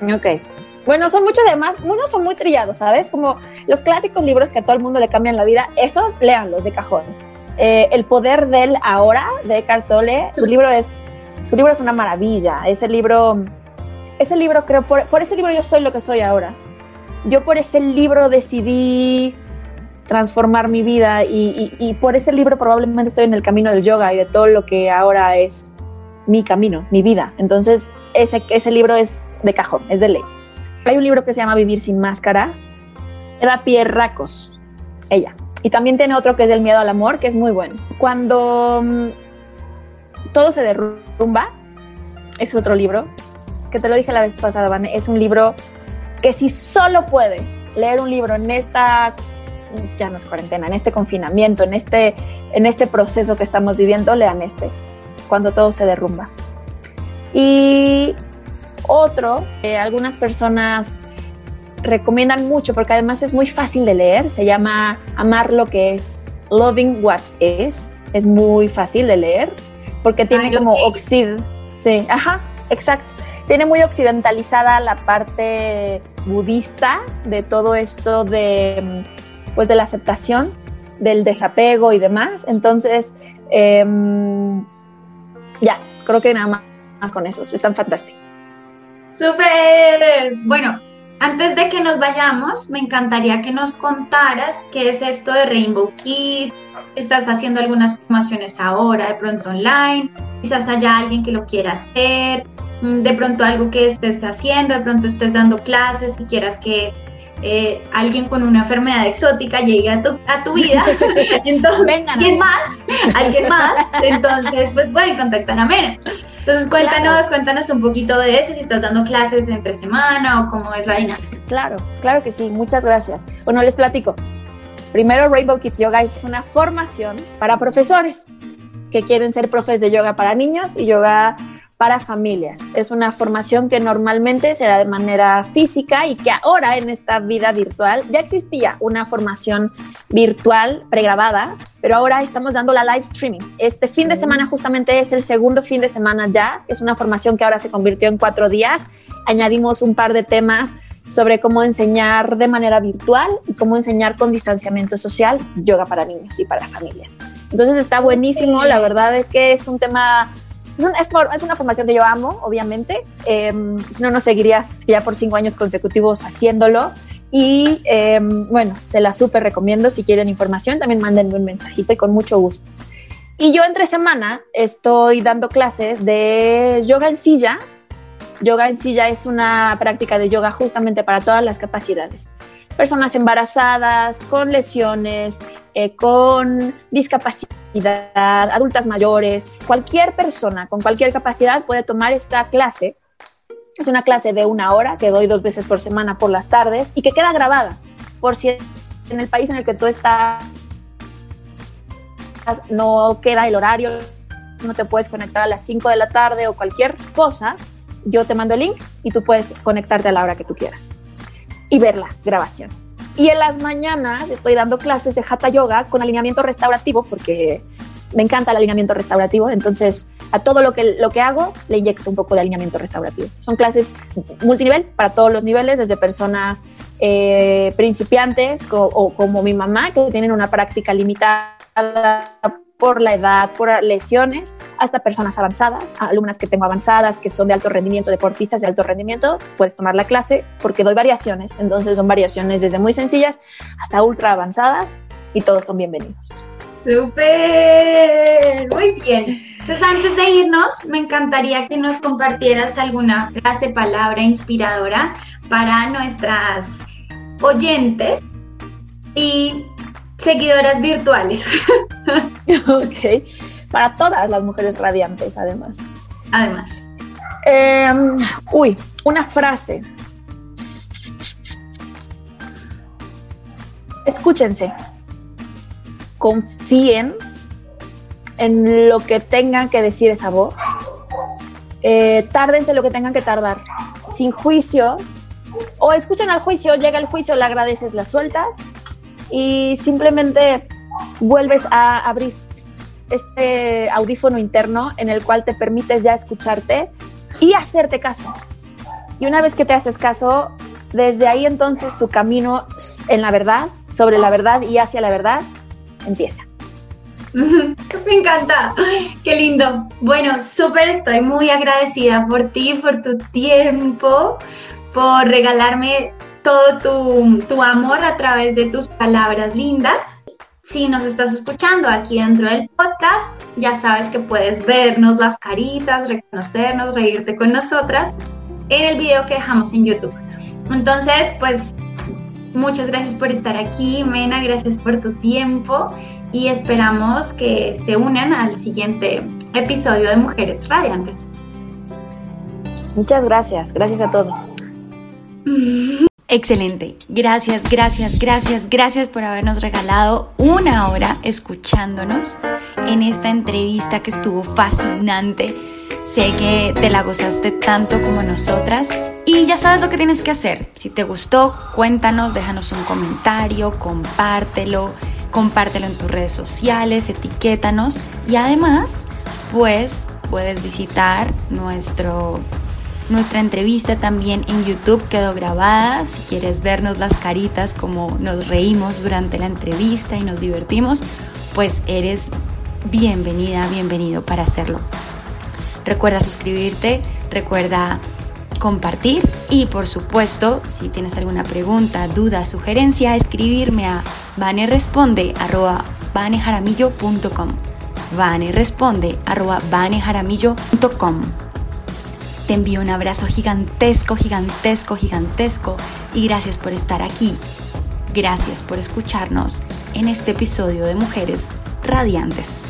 Ok. Bueno, son muchos demás, unos son muy trillados, ¿sabes? Como los clásicos libros que a todo el mundo le cambian la vida, esos léanlos de cajón. Eh, el poder del ahora de Eckhart Tolle, su libro es su libro es una maravilla. Ese libro, ese libro creo, por, ese libro yo soy lo que soy ahora. Yo por ese libro decidí transformar mi vida y, por ese libro probablemente estoy en el camino del yoga y de todo lo que ahora es mi camino, mi vida. Entonces, ese, ese libro es de cajón, es de ley. Hay un libro que se llama Vivir sin máscaras. Eva Pierracos, ella. Y también tiene otro que es del miedo al amor, que es muy bueno. Cuando mm, todo se derrumba. Es otro libro, que te lo dije la vez pasada, Van, es un libro que si solo puedes leer un libro en esta, ya no es cuarentena, en este confinamiento, en este, en este proceso que estamos viviendo, lean este, cuando todo se derrumba. Y otro, que algunas personas recomiendan mucho porque además es muy fácil de leer, se llama Amar lo que es, Loving What Is, es muy fácil de leer porque tiene como oxid, sí, ajá, exacto. Tiene muy occidentalizada la parte budista de todo esto de, pues, de la aceptación, del desapego y demás. Entonces, em, ya, creo que nada más con eso, están fantásticos. Súper. Bueno, antes de que nos vayamos, me encantaría que nos contaras qué es esto de Rainbow Kids. ¿Estás haciendo algunas formaciones ahora, de pronto online? Quizás haya alguien que lo quiera hacer. Mm, de pronto algo que estés haciendo, de pronto estés dando clases y quieras que eh, alguien con una enfermedad exótica llegue a tu, a tu vida. [LAUGHS] Entonces, ¿quién más? ¿Alguien más? Entonces, pues pueden contactar a Mena. Entonces, cuéntanos, cuéntanos un poquito de eso, si estás dando clases entre semana o cómo es la dinámica. Claro, claro que sí, muchas gracias. Bueno, les platico. Primero, Rainbow Kids Yoga es una formación para profesores que quieren ser profes de yoga para niños y yoga para familias. Es una formación que normalmente se da de manera física y que ahora en esta vida virtual ya existía una formación virtual pregrabada, pero ahora estamos dando la live streaming. Este fin de semana justamente es el segundo fin de semana ya. Es una formación que ahora se convirtió en cuatro días. Añadimos un par de temas sobre cómo enseñar de manera virtual y cómo enseñar con distanciamiento social yoga para niños y para familias. Entonces está buenísimo, la verdad es que es un tema es, una formación que yo amo, obviamente. Em, si no, no seguirías ya por cinco años consecutivos haciéndolo. Y em, bueno, se la súper recomiendo. Si quieren información, también mándenme un mensajito y con mucho gusto. Y yo entre semana estoy dando clases de yoga en silla. Yoga en silla es una práctica de yoga justamente para todas las capacidades personas embarazadas, con lesiones, eh, con discapacidad, adultas mayores, cualquier persona con cualquier capacidad puede tomar esta clase. Es una clase de una hora que doy dos veces por semana por las tardes y que queda grabada. Por si en el país en el que tú estás no queda el horario, no te puedes conectar a las 5 de la tarde o cualquier cosa, yo te mando el link y tú puedes conectarte a la hora que tú quieras y ver la grabación. Y en las mañanas estoy dando clases de Hatha Yoga con alineamiento restaurativo porque me encanta el alineamiento restaurativo. Entonces, a todo lo que, lo que hago le inyecto un poco de alineamiento restaurativo. Son clases multinivel para todos los niveles, desde personas eh, principiantes o como mi mamá, que tienen una práctica limitada por la edad, por lesiones, hasta personas avanzadas, alumnas que tengo avanzadas, que son de alto rendimiento, deportistas de alto rendimiento, puedes tomar la clase porque doy variaciones, entonces son variaciones desde muy sencillas hasta ultra avanzadas y todos son bienvenidos. ¡Súper! Muy bien. Entonces, antes de irnos, me encantaría que nos compartieras alguna frase, palabra inspiradora para nuestras oyentes y seguidoras virtuales. [LAUGHS] ok, para todas las mujeres radiantes, además. Además. Em, uy, una frase. Escúchense. Confíen en lo que tengan que decir esa voz. Eh, tárdense lo que tengan que tardar. Sin juicios. O escuchen al juicio, llega el juicio, le agradeces, la sueltas y simplemente vuelves a abrir este audífono interno en el cual te permites ya escucharte y hacerte caso. Y una vez que te haces caso, desde ahí entonces tu camino en la verdad, sobre la verdad y hacia la verdad, empieza. [LAUGHS] Me encanta, qué lindo. Bueno, súper, estoy muy agradecida por ti, por tu tiempo, por regalarme todo tu, amor a través de tus palabras lindas. Si nos estás escuchando aquí dentro del podcast, ya sabes que puedes vernos las caritas, reconocernos, reírte con nosotras en el video que dejamos en YouTube. Entonces, pues muchas gracias por estar aquí, Mena, gracias por tu tiempo y esperamos que se unan al siguiente episodio de Mujeres Radiantes. Muchas gracias, gracias a todos. [LAUGHS] Excelente. Gracias, gracias, gracias, gracias por habernos regalado una hora escuchándonos en esta entrevista que estuvo fascinante. Sé que te la gozaste tanto como nosotras y ya sabes lo que tienes que hacer. Si te gustó, cuéntanos, déjanos un comentario, compártelo, compártelo en tus redes sociales, etiquétanos y además, pues puedes visitar nuestro nuestra entrevista también en YouTube quedó grabada. Si quieres vernos las caritas como nos reímos durante la entrevista y nos divertimos, pues eres bienvenida, bienvenido para hacerlo. Recuerda suscribirte, recuerda compartir y por supuesto, si tienes alguna pregunta, duda, sugerencia, escribirme a vaneresponde.com vaneresponde.com Te envío un abrazo gigantesco, gigantesco, gigantesco y gracias por estar aquí. Gracias por escucharnos en este episodio de Mujeres Radiantes.